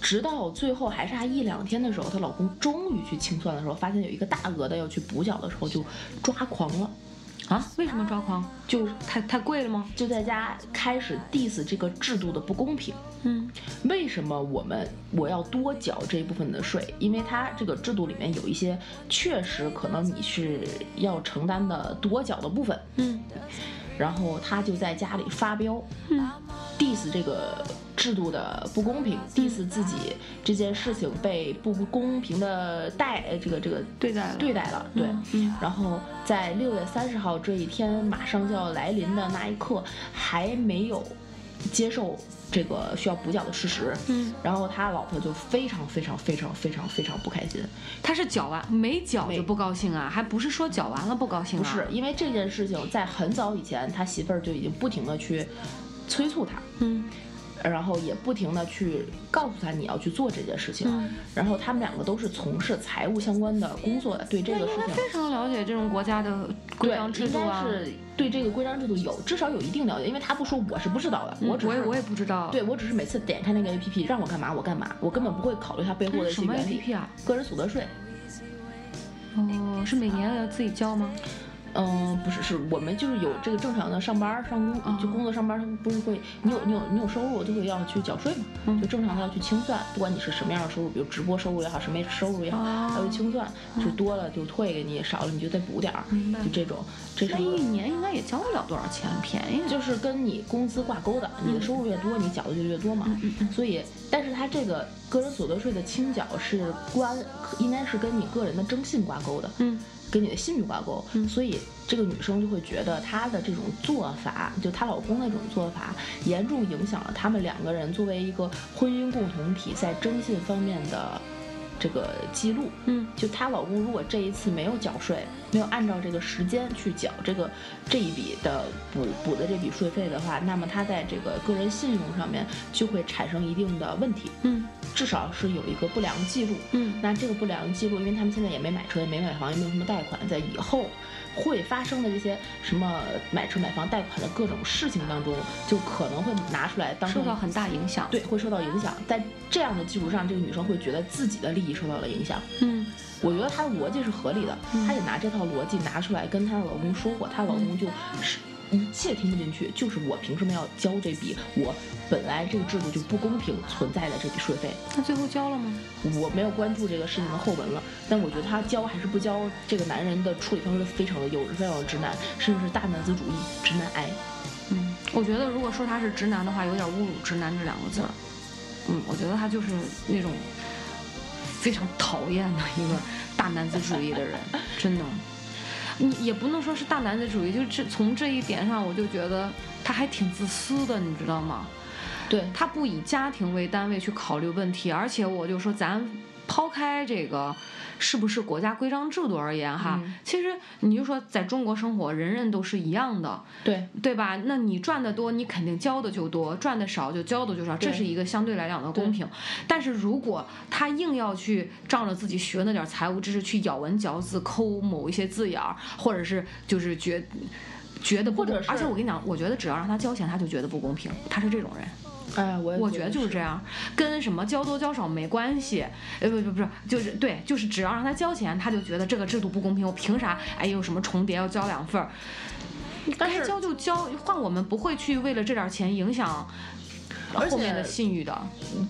直到最后还差一两天的时候，她老公终于去清算的时候，发现有一个大额的要去补缴的时候，就抓狂了。啊？为什么抓狂？就太太贵了吗？就在家开始 diss 这个制度的不公平。嗯，为什么我们我要多缴这一部分的税？因为它这个制度里面有一些确实可能你是要承担的多缴的部分。嗯，然后他就在家里发飙。嗯，diss 这个。制度的不公平，diss 自己这件事情被不公平的待，这个这个对待对待了，对。然后在六月三十号这一天马上就要来临的那一刻，还没有接受这个需要补缴的事实。嗯。然后他老婆就非常非常非常非常非常不开心。他是缴完没缴就不高兴啊？还不是说缴完了不高兴啊？不是，因为这件事情在很早以前，他媳妇儿就已经不停的去催促他。嗯。然后也不停的去告诉他你要去做这件事情，然后他们两个都是从事财务相关的工作的，对这个事情非常了解这种国家的规章制度啊，是对这个规章制度有至少有一定了解，因为他不说我是不知道的，我只我也我也不知道，对我只是每次点开那个 A P P 让我干嘛我干嘛，我根本不会考虑它背后的一些原理。个人所得税。哦，是每年要自己交吗？嗯，不是，是我们就是有这个正常的上班上工就工作上班，他不是会你有你有你有收入就会要去缴税嘛，就正常的要去清算，不管你是什么样的收入，比如直播收入也好，什么收入也好，要去清算，就多了就退给你，少了你就再补点儿，就这种。这是一年应该也交不了多少钱，便宜。就是跟你工资挂钩的，你的收入越多，你缴的就越多嘛。所以，但是它这个个人所得税的清缴是关，应该是跟你个人的征信挂钩的。嗯。跟你的信誉挂钩，所以这个女生就会觉得她的这种做法，就她老公那种做法，严重影响了他们两个人作为一个婚姻共同体在征信方面的这个记录，嗯，就她老公如果这一次没有缴税，没有按照这个时间去缴这个这一笔的补补的这笔税费的话，那么他在这个个人信用上面就会产生一定的问题，嗯。至少是有一个不良记录。嗯。那这个不良记录，因为他们现在也没买车，也没买房，也没有什么贷款，在以后会发生的这些什么买车、买房、贷款的各种事情当中，就可能会拿出来当受到很大影响。对，会受到影响。在这样的基础上，这个女生会觉得自己的利益受到了影响。嗯我觉得她的逻辑是合理的，她也拿这套逻辑拿出来跟她的老公说过，她老公就是一切听不进去，就是我凭什么要交这笔我本来这个制度就不公平存在的这笔税费？那最后交了吗？我没有关注这个事情的后文了，但我觉得他交还是不交，这个男人的处理方式非常的幼稚，非常的直男，甚至是大男子主义、直男癌。嗯，我觉得如果说他是直男的话，有点侮辱“直男”这两个字儿。嗯，我觉得他就是那种非常讨厌的一个大男子主义的人，真的。你也不能说是大男子主义，就这从这一点上，我就觉得他还挺自私的，你知道吗？对他不以家庭为单位去考虑问题，而且我就说咱抛开这个是不是国家规章制度而言哈，嗯其实你就说在中国生活，人人都是一样的，对对吧？那你赚的多，你肯定交的就多；赚的少就交的就少，这是一个相对来讲的公平。但是如果他硬要去仗着自己学那点财务知识去咬文嚼字、抠某一些字眼儿，或者是就是觉觉得不公或者是而且我跟你讲，我觉得只要让他交钱，他就觉得不公平，他是这种人。哎，我我觉得就是这样，跟什么交多交少没关系。呃，不不不是，就是对，就是只要让他交钱，他就觉得这个制度不公平。我凭啥？哎，有什么重叠要交两份儿？但是该交就交，换我们不会去为了这点钱影响后面的信誉的。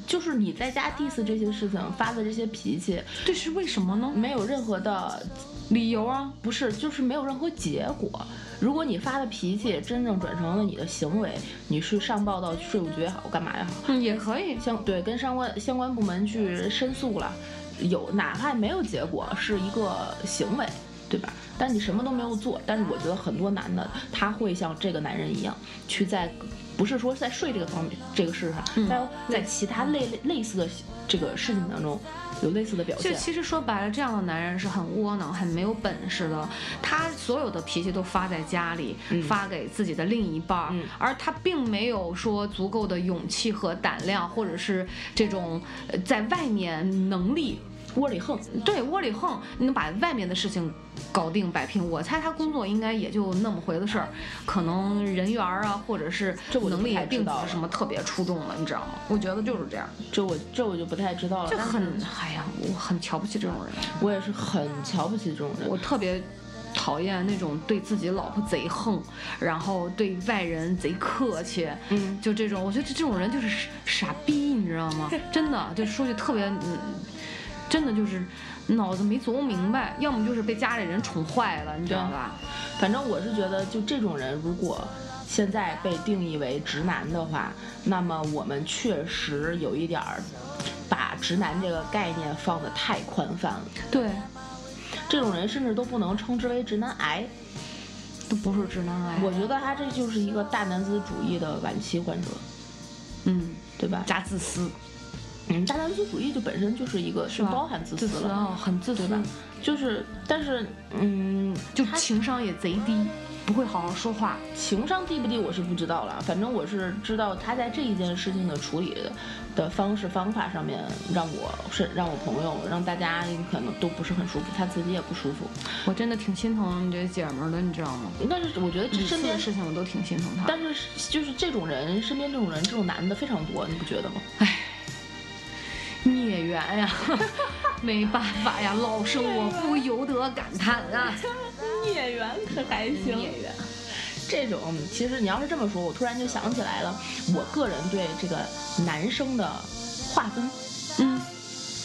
就是你在家 diss 这些事情发的这些脾气，这是为什么呢？没有任何的理由啊，不是，就是没有任何结果。如果你发的脾气真正转成了你的行为，你去上报到税务局也好，干嘛也好，嗯，也可以。相对跟相关相关部门去申诉了，有哪怕没有结果，是一个行为，对吧？但你什么都没有做，但是我觉得很多男的他会像这个男人一样，去在不是说在睡这个方面这个事上，嗯在在其他类类类似的这个事情当中有类似的表现。就其实说白了，这样的男人是很窝囊、很没有本事的。他所有的脾气都发在家里，发给自己的另一半儿，嗯而他并没有说足够的勇气和胆量，或者是这种呃在外面能力。窝里横，对，窝里横，你能把外面的事情搞定摆平。我猜他工作应该也就那么回的事儿，可能人缘儿啊，或者是这我能力也并不是什么特别出众的，你知道吗？我觉得就是这样，这我这我就不太知道了。就很，哎呀，我很瞧不起这种人。我也是很瞧不起这种人。我特别讨厌那种对自己老婆贼横，然后对外人贼客气，嗯，就这种，我觉得这种人就是傻傻逼，你知道吗？真的，就说句特别，嗯，真的就是脑子没琢磨明白，要么就是被家里人宠坏了，你知道吧？反正我是觉得，就这种人，如果现在被定义为直男的话，那么我们确实有一点儿把直男这个概念放得太宽泛了。对，这种人甚至都不能称之为直男癌，都不是直男癌。我觉得他这就是一个大男子主义的晚期患者，嗯，对吧？加自私，嗯，大男子主义就本身就是一个是？包含自私了，啊，很自私对吧？就是，但是，嗯，就他情商也贼低，不会好好说话。情商低不低我是不知道了，反正我是知道他在这一件事情的处理的方式方法上面，让我是让我朋友让大家可能都不是很舒服，他自己也不舒服。我真的挺心疼你这姐们儿的，你知道吗？但是我觉得这身身边边的事情我都挺心疼他。但是就是这种人，身边这种人，这种男的非常多，你不觉得吗？孽缘呀，没办法呀，老生我不由得感叹啊。孽缘可还行？孽缘，这种其实你要是这么说，我突然就想起来了，我个人对这个男生的划分，嗯，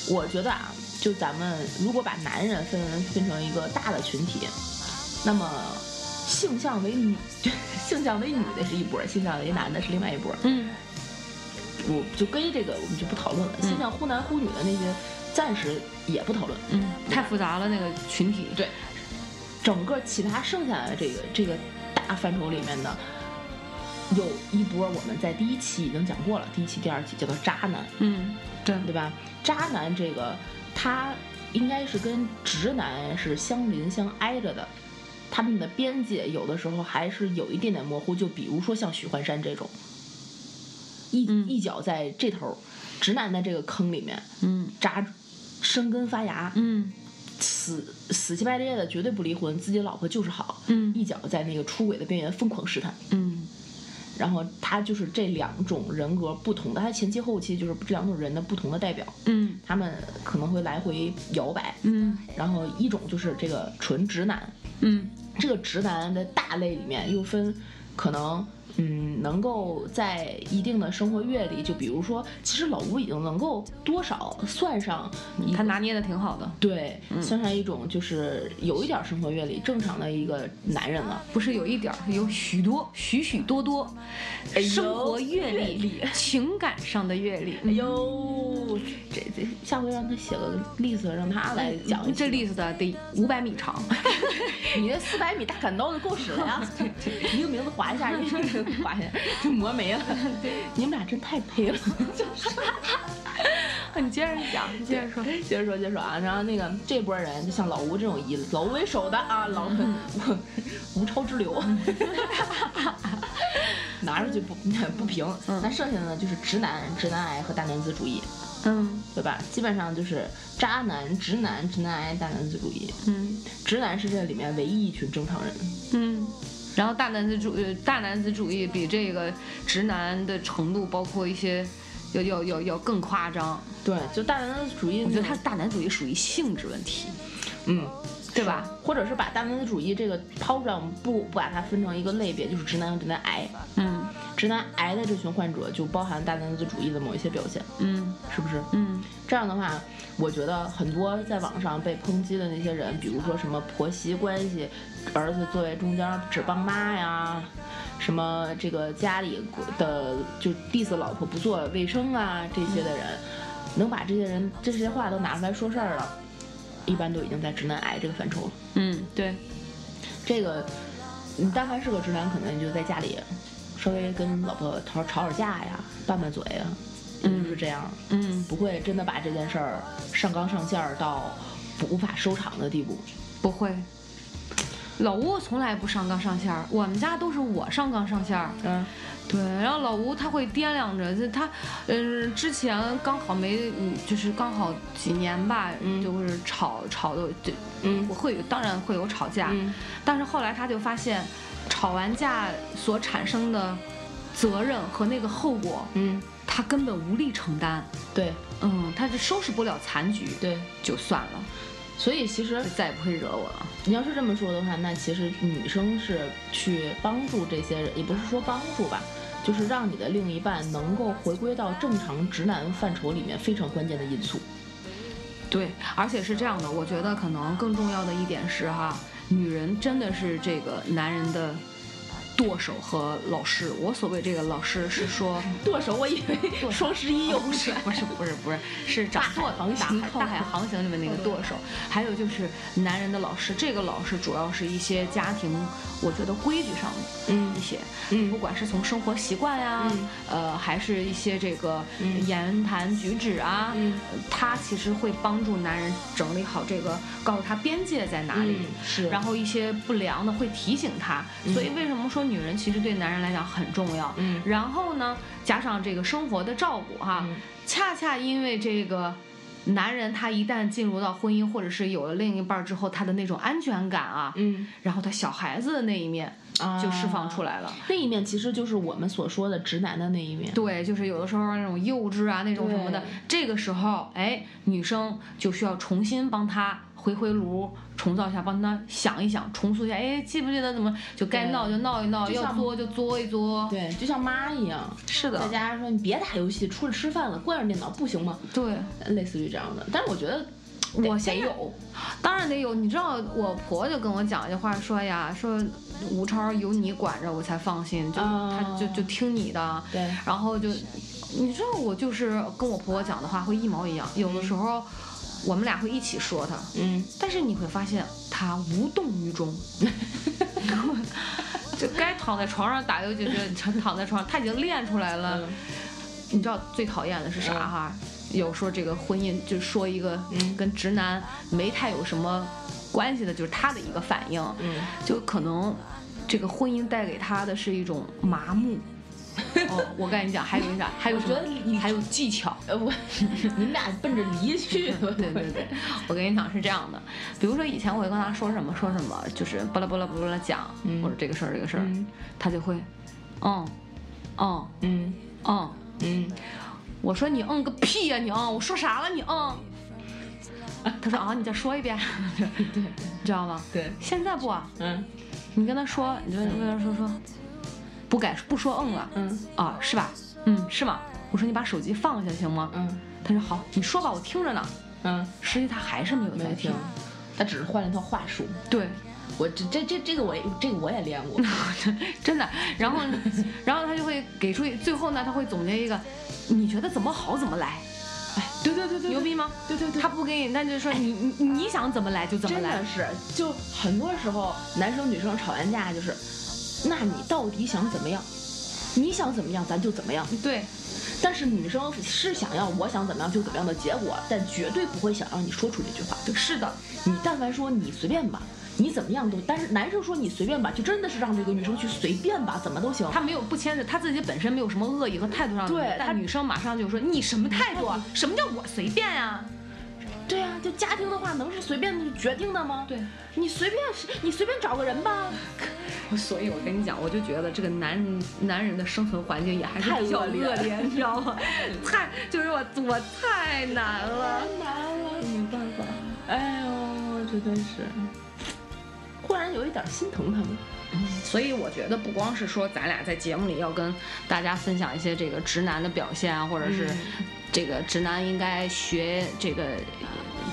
我觉得啊，就咱们如果把男人分分成一个大的群体，那么性向为女，性向为女的是一波，性向为男的是另外一波。嗯，我就跟这个我们就不讨论了，嗯性向忽男忽女的那些暂时也不讨论。嗯，太复杂了那个群体。对，整个其他剩下的这个这个大范畴里面的，有一波我们在第一期已经讲过了，第一期、第二期叫做渣男，嗯，对，对吧？渣男这个他应该是跟直男是相邻相挨着的，他们的边界有的时候还是有一点点模糊。就比如说像许幻山这种，一一脚在这头，直男的这个坑里面，嗯，扎生根发芽，嗯，死死乞白赖的绝对不离婚，自己老婆就是好，嗯，一脚在那个出轨的边缘疯狂试探，嗯。然后他就是这两种人格不同的，他前期后期就是这两种人的不同的代表，嗯，他们可能会来回摇摆，嗯，然后一种就是这个纯直男，嗯，这个直男的大类里面又分可能。嗯，能够在一定的生活阅历，就比如说，其实老吴已经能够多少算上，他拿捏的挺好的，对，算上一种就是有一点生活阅历，正常的一个男人了，不是有一点，有许多许许多多生活阅历、情感上的阅历。哎呦，这这下回让他写个例子，让他来讲。这例子的得五百米长，你那四百米大砍刀就够使了呀！一个名字划一下。发现就磨没了，你们俩真太配了。你接着讲，你接着说，接着说，接着说啊！然后那个这波人，就像老吴这种以老吴为首的啊，老 吴超之流，拿出去不 不平。那剩下的呢，就是直男、直男癌和大男子主义，嗯，对吧？基本上就是渣男、直男、直男癌、大男子主义。嗯，直男是这里面唯一一群正常人。嗯。然后大男子主呃大男子主义比这个直男的程度，包括一些要要要要更夸张。对，就大男子主义，我觉得他大男子主义属于性质问题，嗯，对吧？或者是把大男子主义这个抛出来，我们不不把它分成一个类别，就是直男和直男癌。嗯，直男癌的这群患者就包含大男子主义的某一些表现。嗯，是不是？嗯，这样的话，我觉得很多在网上被抨击的那些人，比如说什么婆媳关系。儿子作为中间只帮妈呀，什么这个家里的就 diss 老婆不做卫生啊这些的人，能把这些人这些话都拿出来说事儿了，一般都已经在直男癌这个范畴了。嗯，对，这个你但凡是个直男，可能就在家里稍微跟老婆吵吵吵架呀，拌拌嘴呀，就是这样。嗯，不会真的把这件事儿上纲上线到无法收场的地步，不会。老吴从来不上纲上线儿，我们家都是我上纲上线儿。嗯，对，然后老吴他会掂量着，他，嗯，之前刚好没，就是刚好几年吧，就是吵吵的，就，嗯，会当然会有吵架，但是后来他就发现，吵完架所产生的责任和那个后果，嗯，他根本无力承担。对，嗯，他就收拾不了残局，对，就算了。所以其实再也不会惹我了。你要是这么说的话，那其实女生是去帮助这些人，也不是说帮助吧，就是让你的另一半能够回归到正常直男范畴里面非常关键的因素。对，而且是这样的，我觉得可能更重要的一点是哈，女人真的是这个男人的。剁手和老师，我所谓这个老师是说剁手，我以为双十一又不是不是不是不是是掌舵航行大海航行里面那个剁手，还有就是男人的老师，这个老师主要是一些家庭，我觉得规矩上的一些，嗯，不管是从生活习惯呀，呃，还是一些这个言谈举止啊，他其实会帮助男人整理好这个，告诉他边界在哪里，是，然后一些不良的会提醒他，所以为什么说？女人其实对男人来讲很重要，嗯，然后呢，加上这个生活的照顾哈，恰恰因为这个男人他一旦进入到婚姻或者是有了另一半之后，他的那种安全感啊，嗯，然后他小孩子的那一面就释放出来了，那一面其实就是我们所说的直男的那一面，对，就是有的时候那种幼稚啊，那种什么的，这个时候，哎，女生就需要重新帮他。回回炉，重造一下，帮他想一想，重塑一下。哎，记不记得怎么就该闹就闹一闹，要作就作一作。对，就像妈一样。是的。在家说你别打游戏，出去吃饭了，关上电脑不行吗？对，类似于这样的。但是我觉得，我得有，当然得有。你知道我婆就跟我讲一句话，说呀，说吴超有你管着我才放心，就他就就听你的。对。然后就，你知道我就是跟我婆婆讲的话会一毛一样，有的时候。我们俩会一起说他，嗯，但是你会发现他无动于衷，就该躺在床上打游戏就躺在床上，他已经练出来了。你知道最讨厌的是啥哈？有说这个婚姻，就说一个跟直男没太有什么关系的，就是他的一个反应，嗯。就可能这个婚姻带给他的是一种麻木。哦，我跟你讲，还有啥？还有什么？还有技巧。呃，我，你们俩奔着离去。对对对，我跟你讲是这样的，比如说以前我会跟他说什么说什么，就是巴拉巴拉巴拉讲，或者这个事儿这个事儿，他就会，嗯，嗯嗯嗯嗯。我说你嗯个屁呀你嗯，我说啥了你嗯？他说啊，你再说一遍。对，你知道吗？对。现在不，嗯，你跟他说，你就跟他说说，不敢不说嗯了，嗯啊是吧？嗯是吗？我说你把手机放下行吗？嗯。他说好，你说吧，我听着呢。嗯。实际他还是没有在听，他只是换了一套话术。对。我这这这这个我也这个我也练过，真的。然后 然后他就会给出最后呢，他会总结一个，你觉得怎么好怎么来。哎，对对对对，牛逼吗？对对对，他不给你，那就说你你你想怎么来就怎么来。真的是，就很多时候男生女生吵完架就是，那你到底想怎么样？你想怎么样咱就怎么样。对，但是女生是想要我想怎么样就怎么样的结果，但绝对不会想让你说出这句话。对，是的，你但凡说你随便吧。你怎么样都，但是男生说你随便吧，就真的是让这个女生去随便吧，怎么都行。他没有不牵扯，他自己本身没有什么恶意和态度上的。对，但女生马上就说你什么态度？什么叫我随便呀？对呀，就家庭的话能是随便决定的吗？对，你随便，你随便找个人吧。所以我跟你讲，我就觉得这个男人男人的生存环境也还是比较恶劣，你知道吗？太就是我我太难了，太难了，没办法。哎呦，真的是。忽然有一点心疼他们，所以我觉得不光是说咱俩在节目里要跟大家分享一些这个直男的表现啊，或者是这个直男应该学这个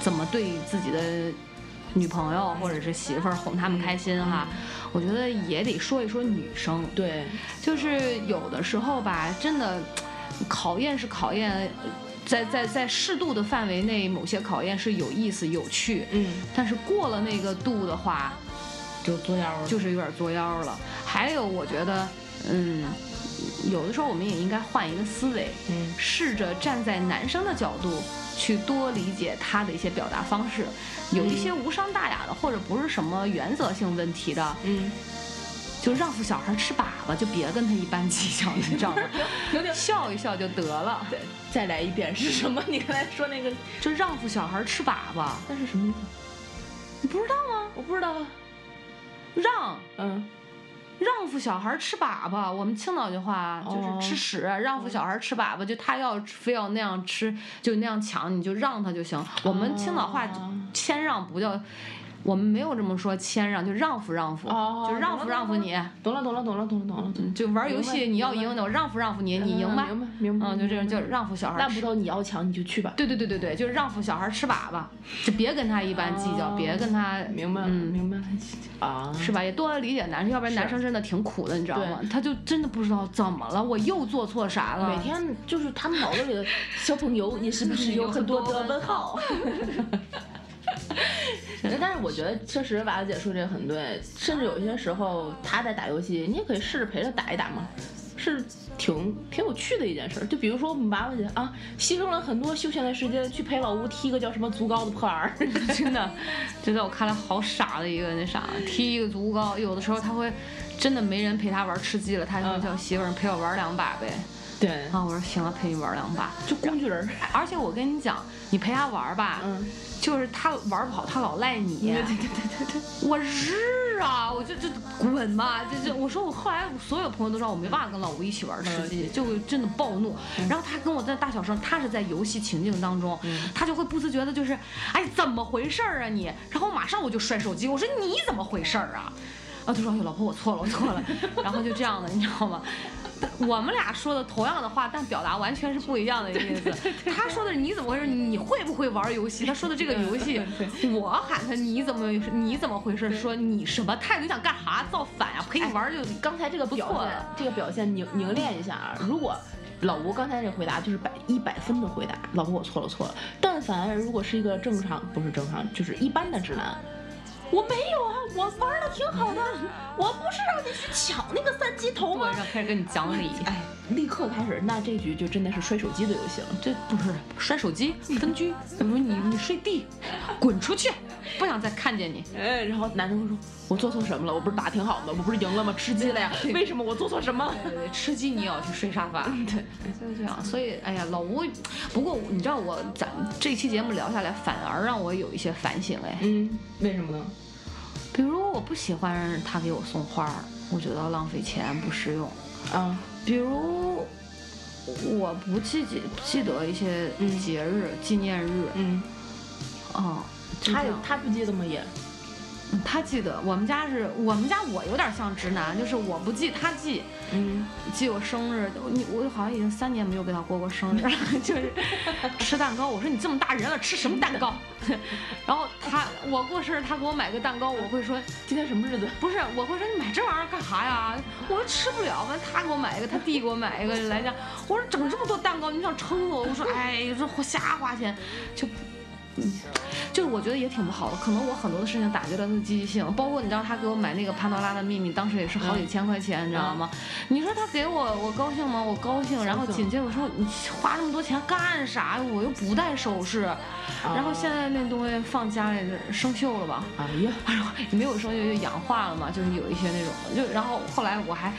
怎么对自己的女朋友或者是媳妇儿哄他们开心哈。我觉得也得说一说女生，对，就是有的时候吧，真的考验是考验。在在在适度的范围内，某些考验是有意思、有趣，嗯，但是过了那个度的话，就作妖了，就是有点作妖了。还有，我觉得，嗯，有的时候我们也应该换一个思维，嗯，试着站在男生的角度去多理解他的一些表达方式，有一些无伤大雅的，或者不是什么原则性问题的，嗯。就让付小孩吃粑粑，就别跟他一般计较，你知道吗？笑一笑就得了。对，再来一遍是什么？你刚才说那个，就让付小孩吃粑粑，那是什么意思？你不知道吗？我不知道。让，嗯，让付小孩吃粑粑，我们青岛的话就是吃屎。让付小孩吃粑粑，就他要非要那样吃，就那样抢，你就让他就行。我们青岛话谦让不叫。我们没有这么说谦让，就让付让付，就让付让付你。懂了懂了懂了懂了懂了。就玩游戏，你要赢的，我让付让付你，你赢吧。明白明白。嗯，就这种，就让付小孩。烂葡萄你要强，你就去吧。对对对对对，就是让付小孩吃粑粑，就别跟他一般计较，别跟他。明白嗯，明白啊，是吧？也多理解男生，要不然男生真的挺苦的，你知道吗？他就真的不知道怎么了，我又做错啥了。每天就是他们脑子里的小朋友，你是不是有很多的问号？但是我觉得确实娃子姐说这个很对，甚至有些时候他在打游戏，你也可以试着陪着打一打嘛，是挺挺有趣的一件事。就比如说我们娃娃姐啊，牺牲了很多休闲的时间去陪老吴踢个叫什么足高的破玩 真的，就在我看来好傻的一个那啥，踢一个足高，有的时候他会真的没人陪他玩吃鸡了，他就叫媳妇儿陪我玩两把呗。对 啊，我说行了，陪你玩两把，就工具人。而且我跟你讲，你陪他玩吧，嗯。就是他玩不好，他老赖你。对对对对对，我日啊！我就就滚吧！就就我说我后来所有朋友都知道我没办法跟老吴一起玩吃鸡，就真的暴怒。然后他跟我在大小声，他是在游戏情境当中，他就会不自觉的，就是哎怎么回事儿啊你？然后马上我就摔手机，我说你怎么回事儿啊？啊他说哎老婆我错了我错了，然后就这样的你知道吗？我们俩说的同样的话，但表达完全是不一样的意思。他说的你怎么回事？你会不会玩游戏？他说的这个游戏，我喊他你怎么你怎么回事？说你什么态度？你想干啥？造反呀？陪你玩就刚才这个表现，这个表现凝凝练一下啊！如果老吴刚才这回答就是百一百分的回答，老吴我错了错了。但凡如果是一个正常不是正常，就是一般的直男。我没有啊，我玩的挺好的，我不是让你去抢那个三级头吗？开始跟你讲理，哎，立刻开始，那这局就真的是摔手机的游戏了。这不是摔手机，分居，怎么你你睡地，滚出去，不想再看见你。哎，然后男生会说，我做错什么了？我不是打挺好的，我不是赢了吗？吃鸡了呀？为什么我做错什么？对对，吃鸡你也要去睡沙发。对，就是这样。所以，哎呀，老吴，不过你知道我咱这期节目聊下来，反而让我有一些反省哎。嗯，为什么呢？比如我不喜欢他给我送花，我觉得浪费钱不实用。啊，比如我不记记记得一些节日纪念日。嗯。哦，他他不记得吗？也。他记得，我们家是我们家我有点像直男，就是我不记，他记，嗯，记我生日，你我好像已经三年没有给他过过生日了，就是吃蛋糕。我说你这么大人了，吃什么蛋糕？然后他我过生日，他给我买个蛋糕，我会说今天什么日子？不是，我会说你买这玩意儿干啥呀？我说吃不了。完他给我买一个，他弟给我买一个来讲，我说整这么多蛋糕，你想撑死我？我说哎，这瞎花钱，就。嗯，就是我觉得也挺不好的，可能我很多的事情打击了他的积极性，包括你知道他给我买那个潘多拉的秘密，当时也是好几千块钱，你知道吗？你说他给我，我高兴吗？我高兴。然后紧接着我说你花那么多钱干啥？我又不戴首饰。然后现在那东西放家里生锈了吧？哎呀，哎呦，没有生锈就氧化了嘛，就是有一些那种。就然后后来我还，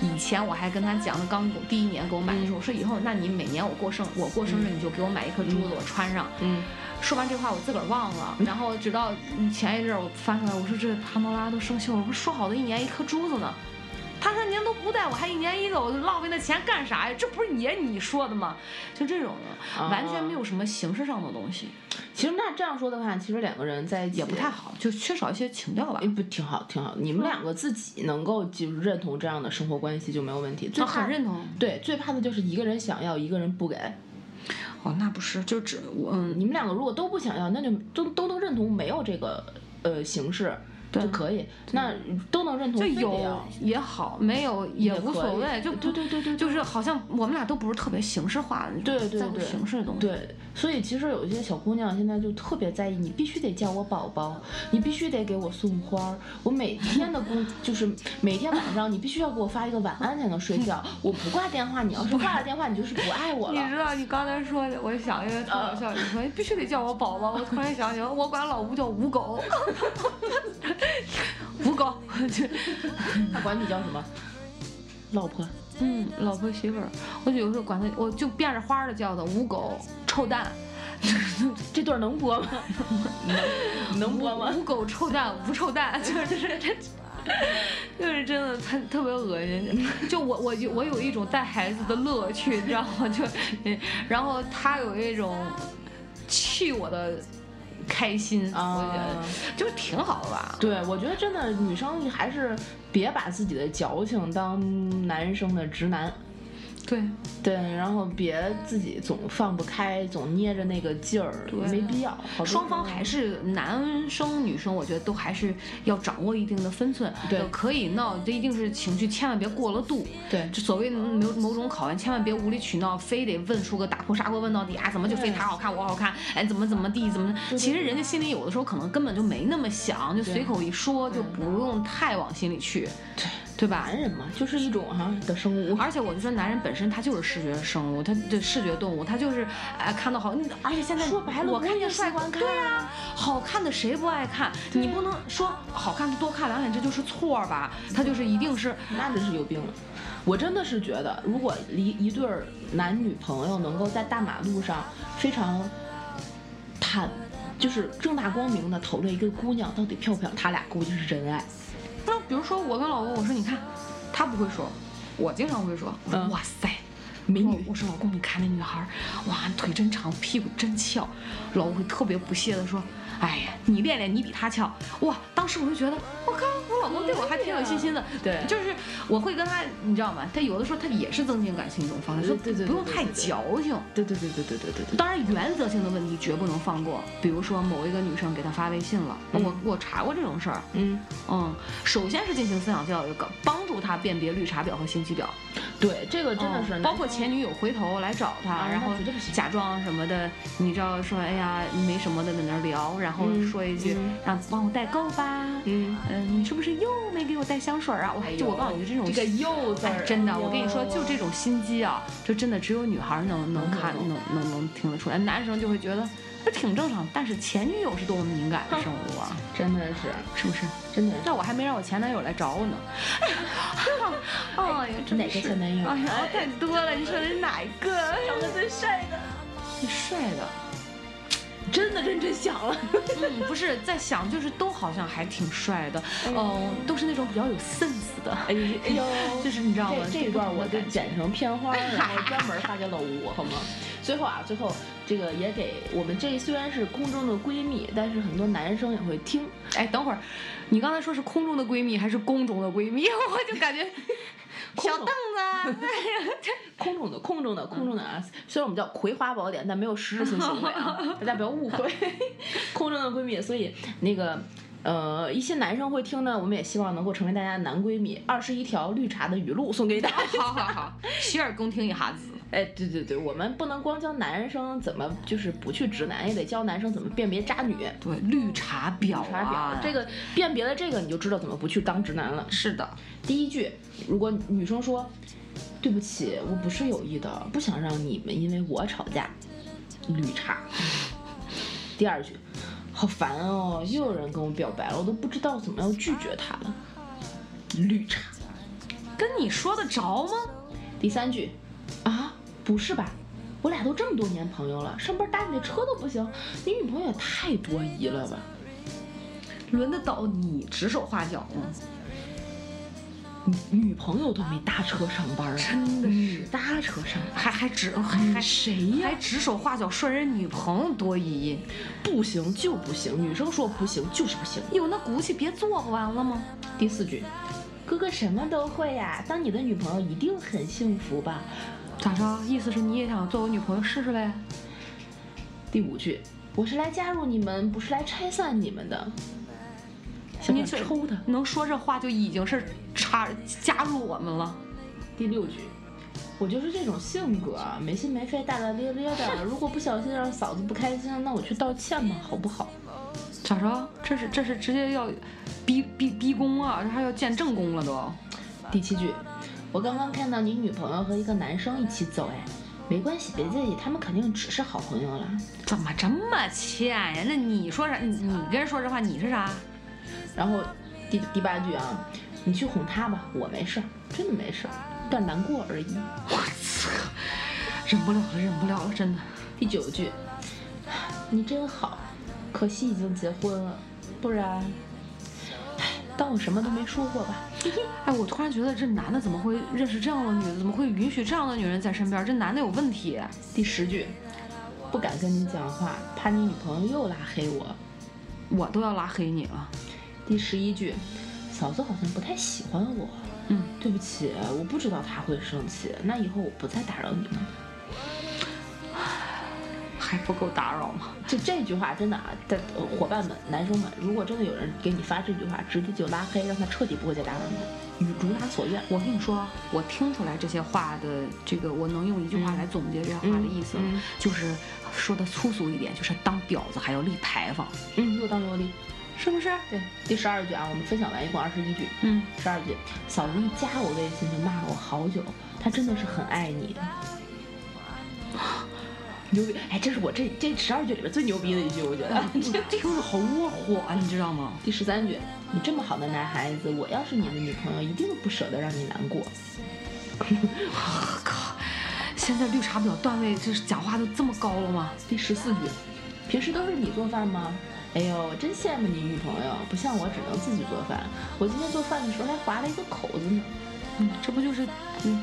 以前我还跟他讲的，刚第一年给我买的时候，我说以后那你每年我过生我过生日你就给我买一颗珠子，我穿上。嗯。说完这话，我自个儿忘了。然后直到前一阵儿，我翻出来，我说这潘多拉都生锈了，不是说好的一年一颗珠子呢？他说您都不带，我还一年一个，我浪费那钱干啥呀？这不是也你说的吗？就这种的，完全没有什么形式上的东西。其实那这样说的话，其实两个人在一起也不太好，就缺少一些情调吧。哎，不挺好，挺好。你们两个自己能够就是认同这样的生活关系就没有问题。最很认同。对，最怕的就是一个人想要，一个人不给。哦，那不是，就只我，嗯，你们两个如果都不想要，那就都都能认同没有这个呃形式。就可以，那都能认同。就有也好，没有也无所谓。就对对对对，就是好像我们俩都不是特别形式化的，对对对，形式的东西。对，所以其实有一些小姑娘现在就特别在意，你必须得叫我宝宝，你必须得给我送花，我每天的工 就是每天晚上你必须要给我发一个晚安才能睡觉，我不挂电话，你要是挂了电话，你就是不爱我了。你知道你刚才说的，我想一个特搞笑，你说必须得叫我宝宝，我突然想起来，我管老吴叫吴狗。吴狗，他管你叫什么？老婆。嗯，老婆媳妇儿。我有时候管他，我就变着花的叫他吴狗臭蛋。这段能播吗？能能播吗？吴狗臭蛋，无臭蛋，就是这这，就是真的，他特别恶心。就我我我有一种带孩子的乐趣，你知道吗？就，然后他有一种气我的。开心，我觉得就挺好的吧。对，我觉得真的女生还是别把自己的矫情当男生的直男。对对，然后别自己总放不开，总捏着那个劲儿，没必要。双方还是男生女生，我觉得都还是要掌握一定的分寸。对，可以闹，这一定是情绪，千万别过了度。对，就所谓某某种考验，千万别无理取闹，非得问出个打破砂锅问到底啊？怎么就非他好看我好看？哎，怎么怎么地怎么？其实人家心里有的时候可能根本就没那么想，就随口一说，就不用太往心里去。对。对吧？男人嘛，就是一种哈的生物。而且我就说，男人本身他就是视觉生物，他的视觉动物，他就是哎看到好，而且现在说白了，我看见帅，对啊，好看的谁不爱看？你不能说好看的多看两眼，这就是错吧？他就是一定是，那真是有病了。我真的是觉得，如果一一对男女朋友能够在大马路上非常坦，就是正大光明的讨论一个姑娘到底漂不漂亮，他俩估计是真爱。那比如说我跟老公，我说你看，他不会说，我经常会说，哇塞，美女。我说老公，你看那女孩，哇，腿真长，屁股真翘。老公会特别不屑的说。哎呀，你练练，你比他翘哇！当时我就觉得，我靠，我老公对我还挺有信心的。对，就是我会跟他，你知道吗？他有的时候他也是增进感情一种方式，说不用太矫情。对对对对对对对。当然，原则性的问题绝不能放过。比如说，某一个女生给他发微信了，我我查过这种事儿。嗯嗯，首先是进行思想教育，帮助他辨别绿茶婊和心机婊。对，这个真的是，包括前女友回头来找他，然后假装什么的，你知道说，哎呀，没什么的在那聊，然后说一句，让帮我代购吧，嗯嗯，你是不是又没给我带香水啊？我就我告诉你，这种这个又字真的，我跟你说，就这种心机啊，就真的只有女孩能能看，能能能听得出来，男生就会觉得。这挺正常，但是前女友是多么敏感的生物啊！真的是，是不是？真的。那我还没让我前男友来找我呢。哎呀，哪个前男友？哎呀，太多了。你说的是哪一个？长得最帅的。最帅的。真的认真想了。嗯，不是在想，就是都好像还挺帅的。嗯，都是那种比较有 sense 的。哎呦，就是你知道吗？这一段我就剪成片花，然后专门发给老吴，好吗？最后啊，最后这个也给我们这虽然是空中的闺蜜，但是很多男生也会听。哎，等会儿，你刚才说是空中的闺蜜还是宫中的闺蜜？我就感觉小凳子，空中的空中的空中的啊！虽然我们叫《葵花宝典》，但没有实质性行为啊，大家不要误会。空中的闺蜜，所以那个。呃，一些男生会听呢，我们也希望能够成为大家的男闺蜜。二十一条绿茶的语录送给大家，好好好，洗耳恭听一下子。哎，对对对，我们不能光教男生怎么就是不去直男，也得教男生怎么辨别渣女。对，绿茶婊啊，这个辨别了这个，你就知道怎么不去当直男了。是的，第一句，如果女生说对不起，我不是有意的，不想让你们因为我吵架，绿茶。第二句。好烦哦！又有人跟我表白了，我都不知道怎么要拒绝他了。绿茶，跟你说得着吗？第三句，啊，不是吧？我俩都这么多年朋友了，上班搭你的车都不行，你女朋友也太多疑了吧？轮得到你指手画脚吗？女朋友都没搭车上班啊，真的是搭车上班，还还指还还谁呀？还指手画脚说人女朋友多疑，不行就不行，女生说不行就是不行，有那骨气别做不完了吗？第四句，哥哥什么都会呀，当你的女朋友一定很幸福吧？咋着？意思是你也想做我女朋友试试呗？第五句，我是来加入你们，不是来拆散你们的。你抽他，能说这话就已经是插加入我们了。第六句，我就是这种性格，没心没肺，大大咧咧的。如果不小心让嫂子不开心，那我去道歉吧，好不好？咋着？这是这是直接要逼逼逼宫啊？这还要见正宫了都。第七句，我刚刚看到你女朋友和一个男生一起走，哎，没关系，别介意，他们肯定只是好朋友了。怎么这么欠呀？那你说啥？你你跟人说这话，你是啥？然后第第八句啊，你去哄他吧，我没事儿，真的没事儿，但难过而已。我操，忍不了了，忍不了了，真的。第九句，你真好，可惜已经结婚了，不然，当我什么都没说过吧。哎，我突然觉得这男的怎么会认识这样的女的？怎么会允许这样的女人在身边？这男的有问题。第十句，不敢跟你讲话，怕你女朋友又拉黑我，我都要拉黑你了。第十一句，嫂子好像不太喜欢我。嗯，对不起，我不知道她会生气。那以后我不再打扰你了。还不够打扰吗？就这句话真的啊，的伙伴们、男生们，如果真的有人给你发这句话，直接就拉黑，让他彻底不会再打扰你，如他所愿。我跟你说，我听出来这些话的这个，我能用一句话来总结这些话的意思，就是说的粗俗一点，就是当婊子还要立牌坊。嗯，又当又立。是不是？对，第十二句啊，我们分享完一共二十一句。嗯，十二句，嫂子一加我微信就骂了我好久，她真的是很爱你。牛逼！哎，这是我这这十二句里边最牛逼的一句，我觉得。听着 好窝火啊，你知道吗？第十三句，你这么好的男孩子，我要是你的女朋友，一定不舍得让你难过。我靠！现在绿茶婊段位，就是讲话都这么高了吗？第十四句，平时都是你做饭吗？哎呦，真羡慕你女朋友，不像我只能自己做饭。我今天做饭的时候还划了一个口子呢。嗯，这不就是嗯，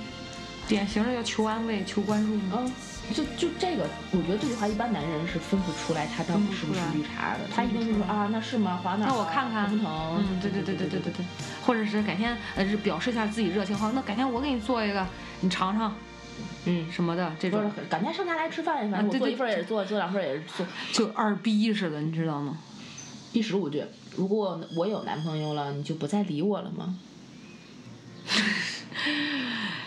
典型的要求安慰、求关注吗？嗯，就就这个，我觉得这句话一般男人是分不出来他到底是不是绿茶的。他一定是说啊，那是吗？划哪？那我看看。疼不疼？嗯，对对对对对对对。或者是改天呃表示一下自己热情，好，那改天我给你做一个，你尝尝。嗯，什么的这种，赶天上家来吃饭，反正我做一份也是做，做两份也是做，就二逼似的，你知道吗？第十五句，如果我有男朋友了，你就不再理我了吗？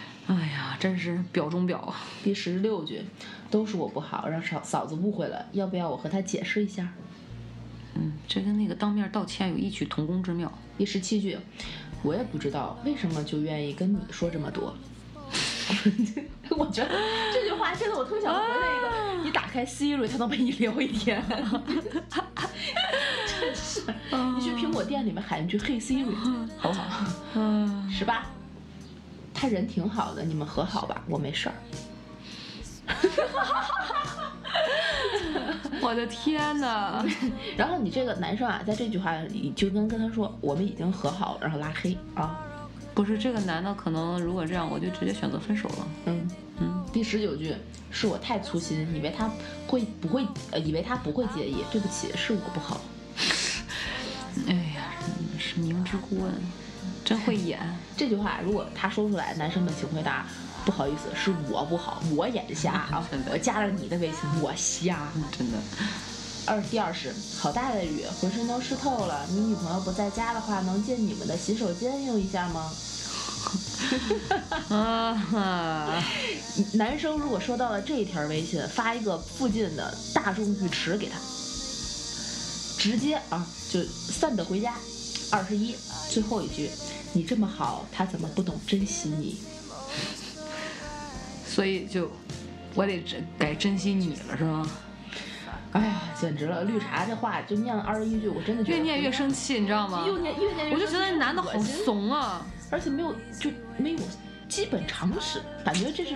真是表中表。第十六句，都是我不好，让嫂嫂子误会了，要不要我和她解释一下？嗯，这跟那个当面道歉有异曲同工之妙。第十七句，我也不知道为什么就愿意跟你说这么多。我觉得这句话真的，我特别想回那个，你打开 Siri，它能陪你聊一天。真是，你去苹果店里面喊一句“嘿 Siri”，好不好？嗯，十八，他人挺好的，你们和好吧，我没事儿。我的天哪！然后你这个男生啊，在这句话里就跟跟他说，我们已经和好，然后拉黑啊。不是这个男的，可能如果这样，我就直接选择分手了。嗯嗯。第十九句，是我太粗心，以为他会不会？呃，以为他不会介意。对不起，是我不好。哎呀，是明知故问，真会演。这句话如果他说出来，男生们请回答：不好意思，是我不好，我眼瞎啊。我加了你的微信，我瞎，真的。二第二是，好大的雨，浑身都湿透了。你女朋友不在家的话，能借你们的洗手间用一下吗？啊哈！男生如果收到了这一条微信，发一个附近的大众浴池给他，直接啊就散的回家。二十一，最后一句，你这么好，他怎么不懂珍惜你？所以就我得珍该珍惜你了，是吗？哎呀，简直了！绿茶这话就念了二十一句，我真的越念越生气，你知道吗？越念越念越，我就觉得那男的好怂啊。而且没有，就没有基本常识，感觉这是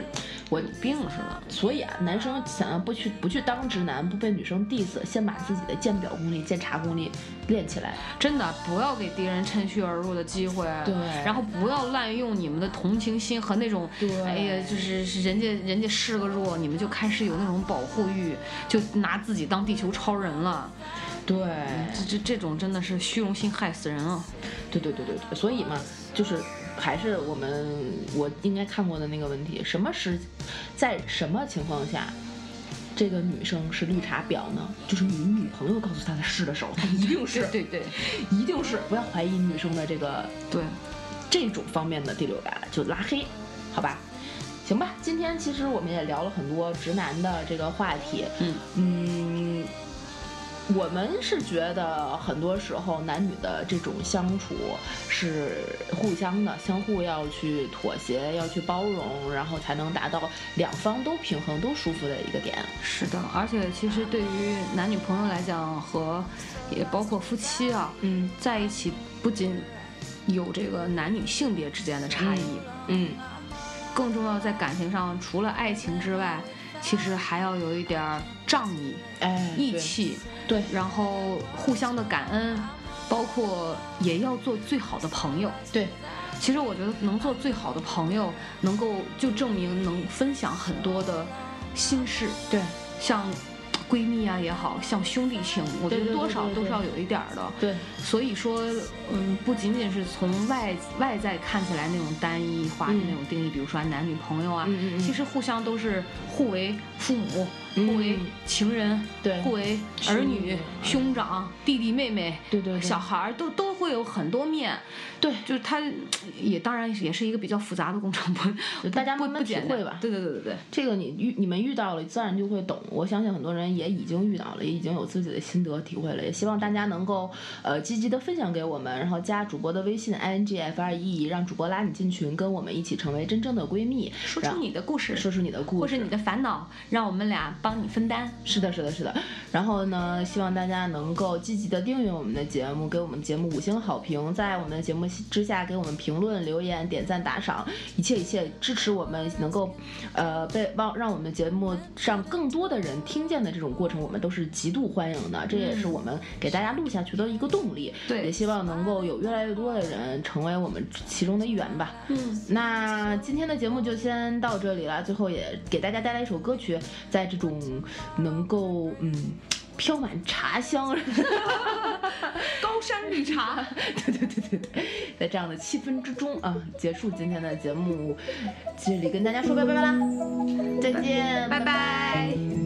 我有病似的。所以啊，男生想要不去不去当直男，不被女生 diss，先把自己的鉴表功力、鉴察功力练起来。真的，不要给敌人趁虚而入的机会。对。然后不要滥用你们的同情心和那种，哎呀，就是人家人家示个弱，你们就开始有那种保护欲，就拿自己当地球超人了。对。这这这种真的是虚荣心害死人啊！对对对对对，所以嘛。就是还是我们我应该看过的那个问题，什么时在什么情况下，这个女生是绿茶婊呢？就是你女朋友告诉她的是的时候，她一定是对对，一定是不要怀疑女生的这个对这种方面的第六感，就拉黑，好吧？行吧，今天其实我们也聊了很多直男的这个话题，嗯嗯。我们是觉得很多时候男女的这种相处是互相的，相互要去妥协，要去包容，然后才能达到两方都平衡、都舒服的一个点。是的，而且其实对于男女朋友来讲，和也包括夫妻啊，嗯，在一起不仅有这个男女性别之间的差异，嗯，更重要在感情上，除了爱情之外。其实还要有一点仗义，哎，义气，对，然后互相的感恩，包括也要做最好的朋友，对。其实我觉得能做最好的朋友，能够就证明能分享很多的心事，对，像。闺蜜啊也好像兄弟情，我觉得多少都是要有一点的。对，所以说，嗯，不仅仅是从外外在看起来那种单一化的那种定义，比如说男女朋友啊，其实互相都是互为父母。互为情人，对，互为儿女、兄长、弟弟妹妹，对对，小孩儿都都会有很多面，对，就是它，也当然也是一个比较复杂的工程，不，大家慢慢体会吧。对对对对对，这个你遇你们遇到了，自然就会懂。我相信很多人也已经遇到了，也已经有自己的心得体会了。也希望大家能够呃积极的分享给我们，然后加主播的微信 i n g f r e，让主播拉你进群，跟我们一起成为真正的闺蜜，说出你的故事，说出你的故事，或是你的烦恼，让我们俩。帮你分担，是的，是的，是的。然后呢，希望大家能够积极的订阅我们的节目，给我们节目五星好评，在我们的节目之下给我们评论、留言、点赞、打赏，一切一切支持我们能够，呃，被让让我们的节目让更多的人听见的这种过程，我们都是极度欢迎的。这也是我们给大家录下去的一个动力。对，也希望能够有越来越多的人成为我们其中的一员吧。嗯，那今天的节目就先到这里了。最后也给大家带来一首歌曲，在这。种能够嗯飘满茶香，高山绿茶，对对对对对，在这样的气氛之中啊，结束今天的节目，这里跟大家说拜拜啦，再见，拜拜。